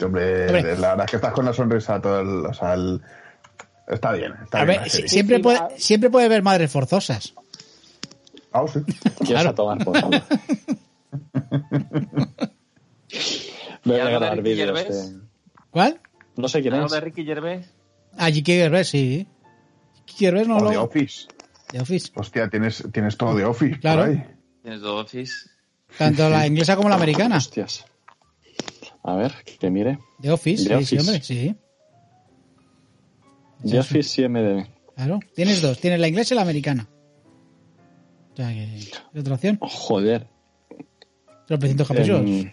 B: Hombre,
D: Hombre.
B: la verdad es que estás con la sonrisa todo el... O sea, el- Está bien, está
D: A
B: bien.
D: ver, si- siempre
A: Sí,
D: puede, siempre puede haber madres forzosas.
B: Ah, sí.
E: Quieres
D: Claro.
E: a tomar por culo. Me voy
C: ¿Y
E: a
C: de
E: grabar
C: Ricky
E: vídeos de...
D: ¿Cuál?
E: No sé quién
C: ¿algo
E: es.
C: de Ricky Gervais?
D: Ah, J.K. Gervais, sí. J.K. Gervais no
B: O
D: lo...
B: The Office.
D: The Office.
B: Hostia, tienes, tienes todo de Office.
D: Claro.
B: por ahí.
C: Tienes The Office.
D: Tanto la inglesa como la americana.
E: Hostias. A ver, que mire.
D: The Office,
E: The
D: sí, sí,
E: Office.
D: hombre, sí.
E: The Office y MDB.
D: Claro. Tienes dos, tienes la inglesa y la americana. O sea que es otra opción.
E: Joder.
D: Tropecientos capítulos.
E: Em,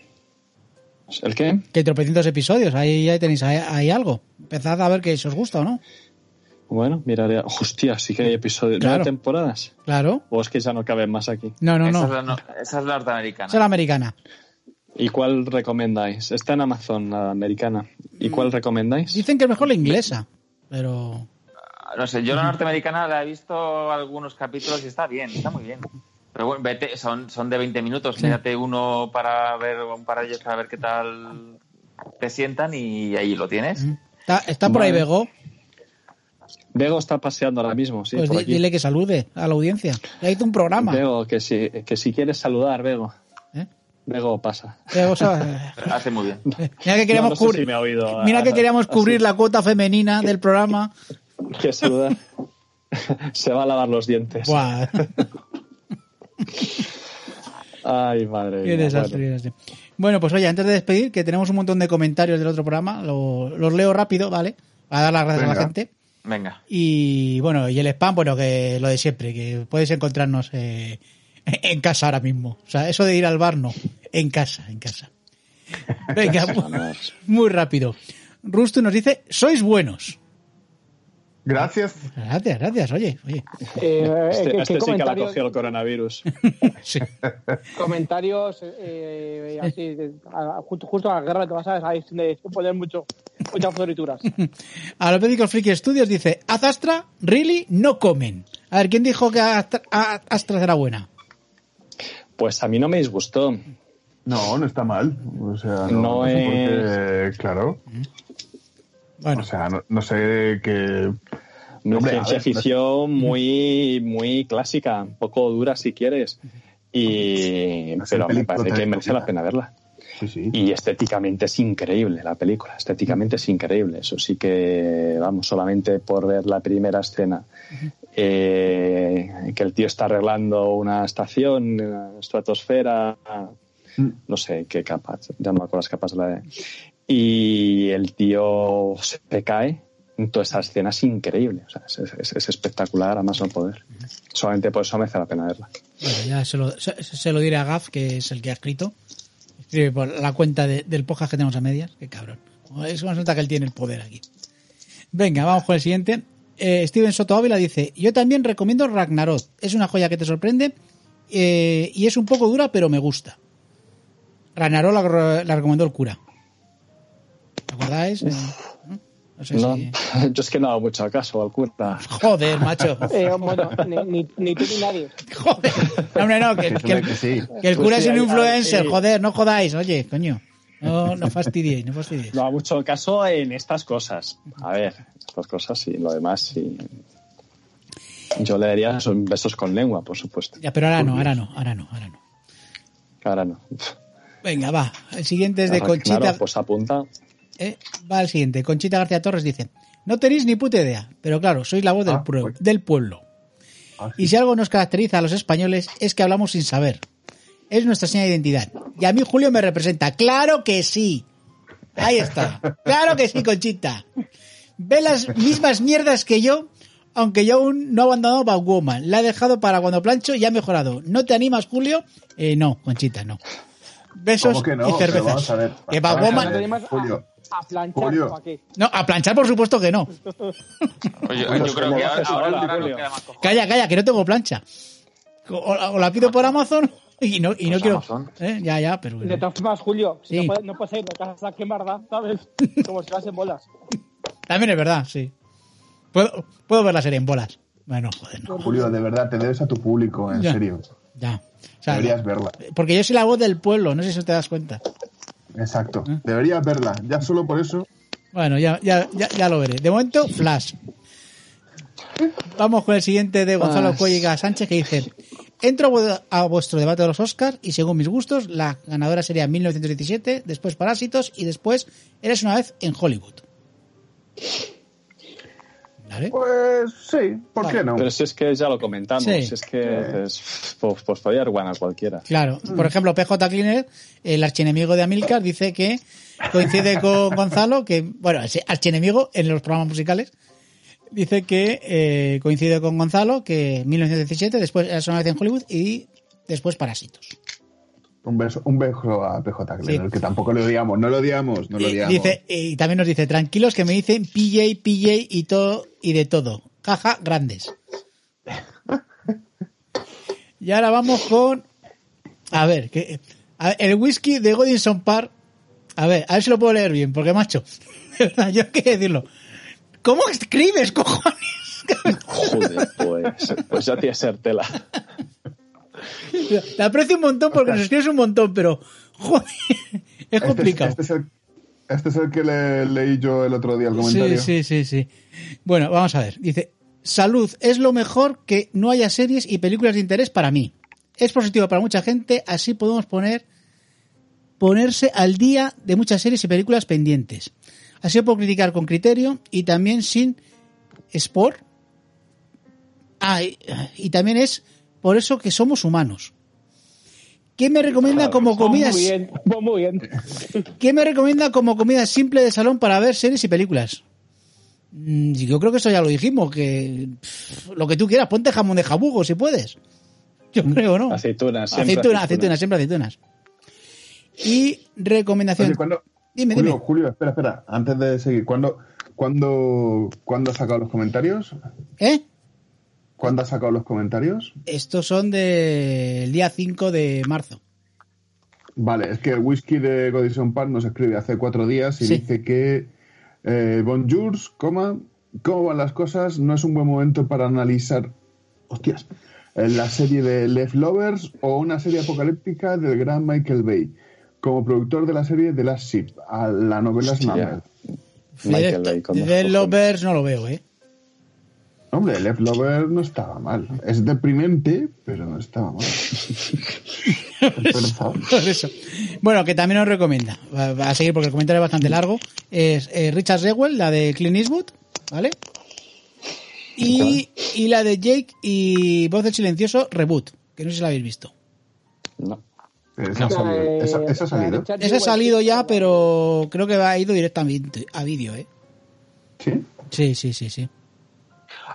E: ¿El qué?
D: Que hay tropecientos episodios, ahí, ahí tenéis ahí, ahí algo. Empezad a ver que si os gusta o no.
E: Bueno, miraré. Hostia, sí que hay episodios.
D: Claro.
E: ¿Nueve temporadas?
D: Claro.
E: ¿O es que ya no caben más aquí?
D: No, no,
C: esa,
D: no.
C: Es la, no- esa es la norteamericana.
D: Esa es la americana.
E: ¿Y cuál recomendáis? Está en Amazon, la americana. ¿Y cuál recomendáis?
D: Dicen que es mejor la inglesa. Pero.
C: No sé, yo la norteamericana la he visto algunos capítulos y está bien, está muy bien. Pero bueno, vete, son, son de 20 minutos. Mírate uno para ver, un par de ellos para ver qué tal te sientan y ahí lo tienes.
D: ¿Está, está por ahí Bego?
E: Bego está paseando ahora mismo, sí.
D: Pues
E: por aquí.
D: dile que salude a la audiencia. Ya hizo un programa.
E: Bego, que si, que si quieres saludar, Bego. Bego, pasa.
C: Hace muy bien.
D: Mira que queríamos
E: No, no sé
D: cubrir.
E: si me ha oído.
D: Mira que queríamos cubrir la cuota femenina del programa.
E: ¿Quieres saludar? Se va a lavar los dientes.
D: Buah,
E: Ay, madre
D: qué
E: mía.
D: desastre,
E: bueno.
D: qué desastre. Bueno, pues oye, antes de despedir, que tenemos un montón de comentarios del otro programa, lo- los leo rápido, ¿vale? Para dar las gracias a la gente.
C: Venga.
D: Y bueno, y el spam, bueno, que lo de siempre, que puedes encontrarnos eh, en casa ahora mismo. O sea, eso de ir al bar no, en casa, en casa. Venga, muy, muy rápido. Rusto nos dice, sois buenos.
B: Gracias.
D: Gracias, gracias, oye, oye.
A: Eh,
E: Este,
A: ¿qué-
E: este
A: qué
E: sí que la
A: comentarios-
E: cogió el coronavirus.
D: Sí.
A: comentarios eh, así, justo, justo a la guerra te vas a ahí poner mucho, muchas florituras.
D: A los médicos Friki Studios dice, ¿Haz Astra? ¿Really? No comen. A ver, ¿quién dijo que Astra, a- Astra era buena?
E: Pues a mí no me disgustó.
B: No, no está mal. O sea, no,
E: es-
B: qué, claro.
D: Bueno,
B: O sea, no, no sé qué.
E: Una
B: Hombre,
E: ciencia
B: ver,
E: ficción muy, muy clásica, un poco dura si quieres. Y,
B: No sé,
E: pero me parece que merece la pena verla.
B: Sí, sí.
E: Y estéticamente es increíble la película, estéticamente es increíble. Eso sí que, vamos, solamente por ver la primera escena, eh, que el tío está arreglando una estación, una estratosfera,
B: Mm.
E: no sé qué capas, ya no me acuerdo las capas de la de... Y el tío se cae, toda esa escena es increíble, o sea, es, es- es espectacular a más no poder. Solamente por eso merece la pena verla.
D: bueno, ya se lo, se, se lo diré a Gaf, que es el que ha escrito. Escribe por la cuenta de- del podcast que tenemos a medias. Qué cabrón. Eso me nota que él tiene el poder aquí. Venga, vamos con el siguiente. Eh, Steven Soto Ávila dice, yo también recomiendo Ragnarok. Es una joya que te sorprende eh, y es un poco dura, pero me gusta. Ragnarok la, la recomendó el cura. ¿Te acordáis? Eh, ¿no? No sé
E: No,
D: si...
E: yo es que no hago mucho caso al cura.
D: Joder, macho.
A: Eh, bueno, ni, ni, ni tú ni nadie.
D: Joder. No, hombre, no, que, el,
B: que sí.
D: que el
E: Pues
D: cura
E: sí,
D: es un
E: hay-
D: influencer,
E: hay-
D: joder, no jodáis, oye, coño. No, no fastidiéis, no fastidiéis.
E: No mucho caso en estas cosas. A ver, estas cosas y lo demás sí. Yo le daría son besos con lengua, por supuesto.
D: Ya, pero ahora no, ahora no, ahora no, ahora no.
E: Ahora no.
D: Venga, va. El siguiente es de Conchita.
E: Claro, pues apunta.
D: eh, va el siguiente. Conchita García Torres dice: No tenéis ni puta idea, pero claro, sois la voz del,
B: Ah, pues.
D: del pueblo.
B: Ah, sí.
D: Y si algo nos caracteriza a los españoles es que hablamos sin saber. Es nuestra señal de identidad. Y a mí Julio me representa. ¡Claro que sí! Ahí está. ¡Claro que sí, Conchita! Ve las mismas mierdas que yo, aunque yo aún no he abandonado Batwoman. La he dejado para cuando plancho y ha mejorado. ¿No te animas, Julio? Eh, no, Conchita, no. Besos
B: ¿Cómo que no?
D: y cervezas.
B: vamos a ver.
D: Que Batwoman...
B: Julio.
A: A, planchar,
B: Julio.
D: No, a planchar por supuesto que no.
C: Oye, yo, creo
E: ¿cómo
C: que ahora,
E: haces
C: ahora,
E: ahora,
C: ahora no
E: Julio?
C: queda más cojones.
D: Calla, calla, que no tengo plancha. O, o la pido por Amazon y no, y no
C: Pues
D: quiero. ¿Eh? Ya, ya, pero.
A: De todas formas, Julio, si
D: Sí.
A: no, puedes, no puedes ir de casa a quemarda, ¿sabes? Como si vas en bolas.
D: También es verdad, sí. Puedo, puedo ver la serie en bolas. Bueno, joder, no.
B: Julio, de verdad, te debes a tu público, en
D: Ya.
B: serio.
D: Ya. O sea,
B: Deberías verla.
D: porque yo soy la voz del pueblo, no sé si te das cuenta.
B: Exacto.
D: ¿Eh?
B: Deberías verla. Ya solo por eso.
D: Bueno, ya, ya, ya, ya lo veré. De momento, Flash. Vamos con el siguiente de Gonzalo. Cuelliga Sánchez que dice: Entro a vu- a vuestro debate de los Oscars y según mis gustos, la ganadora sería 1917, después Parásitos y después Eres una vez en Hollywood. ¿Vale?
B: Pues sí, ¿por
D: Vale,
B: qué no?
E: Pero si es que ya lo comentamos,
D: Sí.
E: si es que es, pues, pues podría dar guana a cualquiera.
D: Claro. Por ejemplo, PJ Cleaner, el archienemigo de Amilcar, dice que coincide con Gonzalo, que, bueno, ese archienemigo en los programas musicales, dice que eh, coincide con Gonzalo, que 1917, después Eras una vez en Hollywood y después Parásitos.
B: Un beso, un beso a PJ
D: Sí.
B: que tampoco lo odiamos, no lo odiamos, no lo
D: Y,
B: odiamos.
D: dice, y también nos dice, tranquilos que me dicen PJ, PJ y todo y de todo. Jaja, grandes. Y ahora vamos con, a ver, que, a el whisky de Godinson Park. A ver, a ver si lo puedo leer bien, porque macho, de verdad, yo qué decirlo. ¿Cómo escribes, cojones?
E: Joder, pues, pues ya tiene que ser tela.
D: La aprecio un montón porque nos escribes un montón, pero joder, es
B: Este
D: complicado.
B: Este es, el, este es el que le, leí yo el otro día el comentario.
D: Sí, sí, sí, sí. Bueno, vamos a ver. Dice, salud, es lo mejor que no haya series y películas de interés para mí. Es positivo para mucha gente, así podemos poner ponerse al día de muchas series y películas pendientes. Así puedo criticar con criterio y también sin sport. Ah, y, y también es por eso que somos humanos. ¿Qué me recomienda como comida?
A: Muy bien, muy bien.
D: ¿Qué me recomienda como comida simple de salón para ver series y películas? Mm, Yo creo que eso ya lo dijimos, que pff, lo que tú quieras, ponte jamón de jabugo si puedes. Yo creo, ¿no?
E: Aceitunas, siempre
D: Aceitunas,
E: aceitunas.
D: aceitunas, siempre aceitunas. Y recomendación.
B: Oye, ¿cuándo-
D: Dime,
B: Julio,
D: dime.
B: Julio, espera, espera, antes de seguir, ¿cuándo, cuándo, ¿cuándo has sacado los comentarios?
D: ¿Eh?
B: ¿Cuándo has sacado los comentarios?
D: Estos son del día 5 de marzo.
B: Vale, es que el whisky de Godison Park nos escribe hace cuatro días y
D: Sí.
B: dice que eh, Bonjour, coma, ¿cómo van las cosas? No es un buen momento para analizar, hostias, eh, la serie de Left Lovers o una serie apocalíptica del gran Michael Bay, como productor de la serie The Last Ship, a la novela. Snapper.
E: Michael Bay.
D: Lovers no lo veo, ¿eh?
B: Hombre, Left Lover no estaba mal. Es deprimente, pero no estaba mal. Pero,
D: Por eso. Bueno, que también os recomienda, a seguir porque el comentario es bastante largo, es eh, Richard Rewell, la de Clint Eastwood, ¿vale? Y, y la de Jake y Voz del Silencioso, Reboot, que no sé si la habéis visto.
E: No.
B: Esa ha salido. Esa, esa ha salido.
D: Esa ha salido ya, pero creo que ha ido directamente a vídeo, ¿eh?
B: Sí.
D: Sí, sí, sí, sí.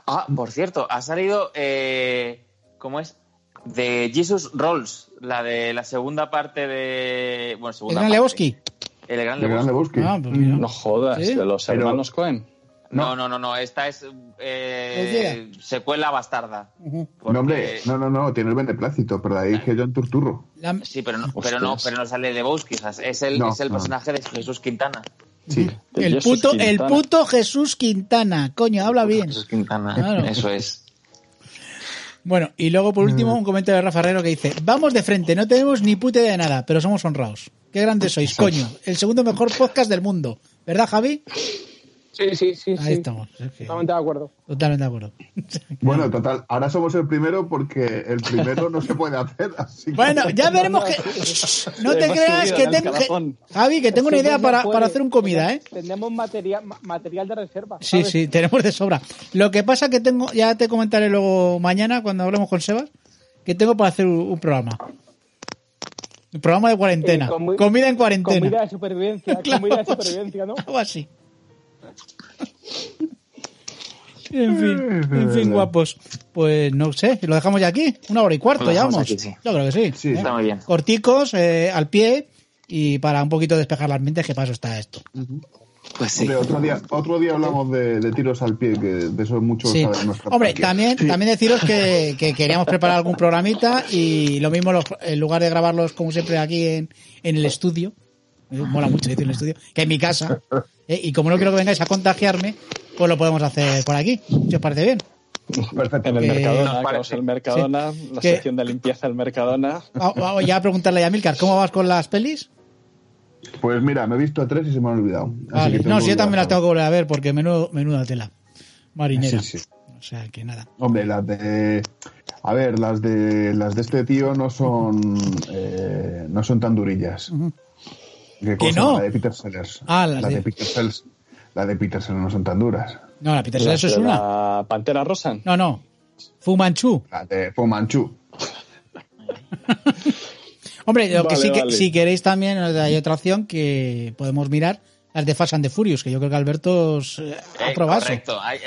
C: Ah, por cierto, ha salido, eh, ¿cómo es? De Jesus Rolls, la de la segunda parte de... Bueno,
D: ¿El
C: segunda
D: Gran
C: parte.
D: Lebowski?
C: El Gran
B: De Gran
C: Lebowski.
B: Lebowski.
D: Ah, pues mira.
E: No jodas,
D: ¿Sí?
E: de los
B: Pero-
E: hermanos Cohen.
C: No, no, no, no, esta es eh, secuela bastarda. Porque-
B: No, hombre, no, no, no, tiene el beneplácito, pero ahí que John Turturro.
D: La-
C: Sí, pero no, pero no, pero no sale Lebowski, es el,
B: No,
C: es el
B: no.
C: personaje de Jesús Quintana.
B: Sí.
D: El, puto, el puto Jesús Quintana. Coño, habla bien.
C: Jesús Quintana,
D: Claro.
C: eso es.
D: Bueno, y luego por último un comentario de Rafa Herrero que dice, vamos de frente, no tenemos ni puta idea de nada, pero somos honrados. Qué grandes sois, coño. El segundo mejor podcast del mundo. ¿Verdad, Javi?
A: Sí, sí, sí.
D: Ahí
A: sí.
D: estamos. Es que-
A: Totalmente de acuerdo.
D: Totalmente de acuerdo.
B: Bueno, total, ahora somos el primero porque el primero no se puede hacer, así que-
D: Bueno, ya veremos que... No te creas que tengo... Javi, que tengo una idea para, para hacer un comida, ¿eh?
A: Tenemos material, ma- material de reserva.
D: Sí,
A: ¿sabes?
D: sí, tenemos de sobra. Lo que pasa que tengo, ya te comentaré luego mañana cuando hablemos con Sebas, que tengo para hacer un, un programa. Un programa de cuarentena.
A: Eh, comi-
D: comida en cuarentena.
A: Comida de supervivencia,
D: Claro.
A: comida de supervivencia, ¿no?
D: Algo así. En fin, en fin, guapos. Pues no sé, lo dejamos ya aquí. Una hora y cuarto, ya vamos.
C: aquí, sí.
D: Yo creo que sí.
B: Sí,
D: ¿eh?
C: Está muy bien.
D: Corticos, eh, al pie y para un poquito despejar las mentes, que paso está esto.
C: Pues sí.
B: Hombre, otro día, otro día hablamos de, de tiros al pie, que de eso mucho
D: Sí. Hombre, también, también deciros que, que queríamos preparar algún programita y lo mismo, los- en lugar de grabarlos como siempre aquí en, en el estudio, mola mucho decir en el estudio, que en mi casa, eh, y como no quiero que vengáis a contagiarme, pues lo podemos hacer por aquí, si os parece bien.
B: Perfecto.
E: En el Mercadona, vamos al Mercadona, la sección de limpieza del Mercadona.
D: Va- Vamos ya a preguntarle a Milcar, ¿cómo vas con las pelis?
B: Pues mira, me he visto a tres y se me han olvidado. Así
D: Vale.
B: que
D: No, si yo también las tengo que volver a ver porque menudo, menuda tela. Marinera.
B: Sí, sí.
D: O sea, que nada.
B: Hombre, las de. A ver, las de las de este tío no son eh, no son tan durillas. ¿Qué cosa?
D: no?
B: La de Peter Sellers.
D: Ah, las
B: la
D: de-
B: de... Peter Sellers. La de Peter Sellers no son tan duras.
D: No, la Peter eso es una.
E: La Pantera Rosa.
D: No, no. Fu Manchu.
B: La de Fu Manchu.
D: Hombre, lo que
E: Vale,
D: sí que,
E: vale.
D: si queréis también hay otra opción que podemos mirar, las de Fast and the Furious, que yo creo que Alberto os, eh, ha
C: Eh,
D: probado
C: correcto. Eh,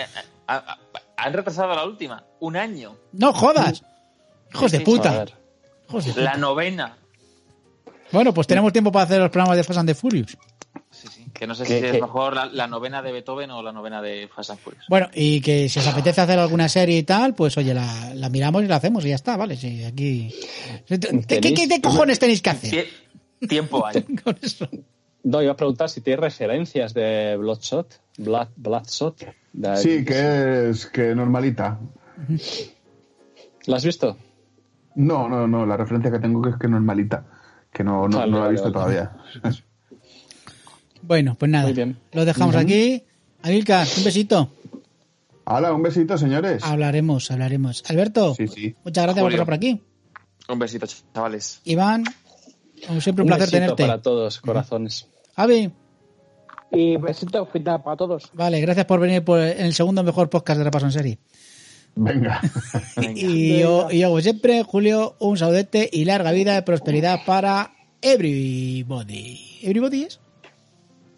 C: Han retrasado la última. Un año.
D: No jodas. Hijos de
C: Sí, sí,
E: A
D: puta.
E: ver.
D: Hijos de puta.
C: La novena.
D: Bueno, pues tenemos tiempo para hacer los programas de Fast and the Furious.
C: Sí, sí. Que no sé
E: ¿Qué-
C: si es mejor la, la novena de Beethoven o la novena de Fast and Furious.
D: Bueno, y que si os apetece hacer alguna serie y tal, pues oye, la, la miramos y la hacemos y ya está, ¿vale? Sí, aquí... ¿Qué, qué, qué- qué cojones tenéis que hacer
C: Tie- tiempo hay.
D: con eso?
E: No, iba a preguntar si tiene referencias de Bloodshot. Blood, Bloodshot. De-
B: Sí, que es que normalita.
E: ¿La has visto?
B: No, no, no. La referencia que tengo es que no es malita. Que no, no, la he visto todavía.
D: bueno, pues nada. Lo dejamos aquí. Amilcar, un besito.
B: Hola, un besito, señores.
D: Hablaremos, hablaremos. Alberto, muchas gracias por estar por aquí.
C: Un besito, chavales.
D: Iván, como siempre, un, placer tenerte.
E: para todos, corazones.
D: Javi.
A: Y besito final para todos.
D: Vale, gracias por venir por el segundo mejor podcast de Repaso en Serie.
B: Venga.
D: y, yo, y yo, como siempre, Julio, un saudete y larga vida y prosperidad para everybody. ¿Everybody es?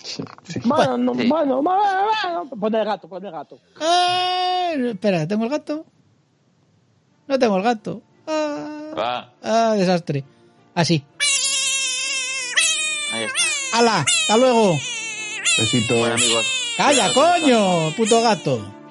A: Sí. Bueno, no, bueno, bueno, pon el gato, pon el gato.
D: Eh, espera, ¿tengo el gato? No tengo el gato. Ah, ah desastre. Así.
C: Ahí está.
D: ¡Hala! ¡Hasta luego!
B: Besito.
C: Bueno, amigos.
D: ¡Calla, coño! ¡Puto gato!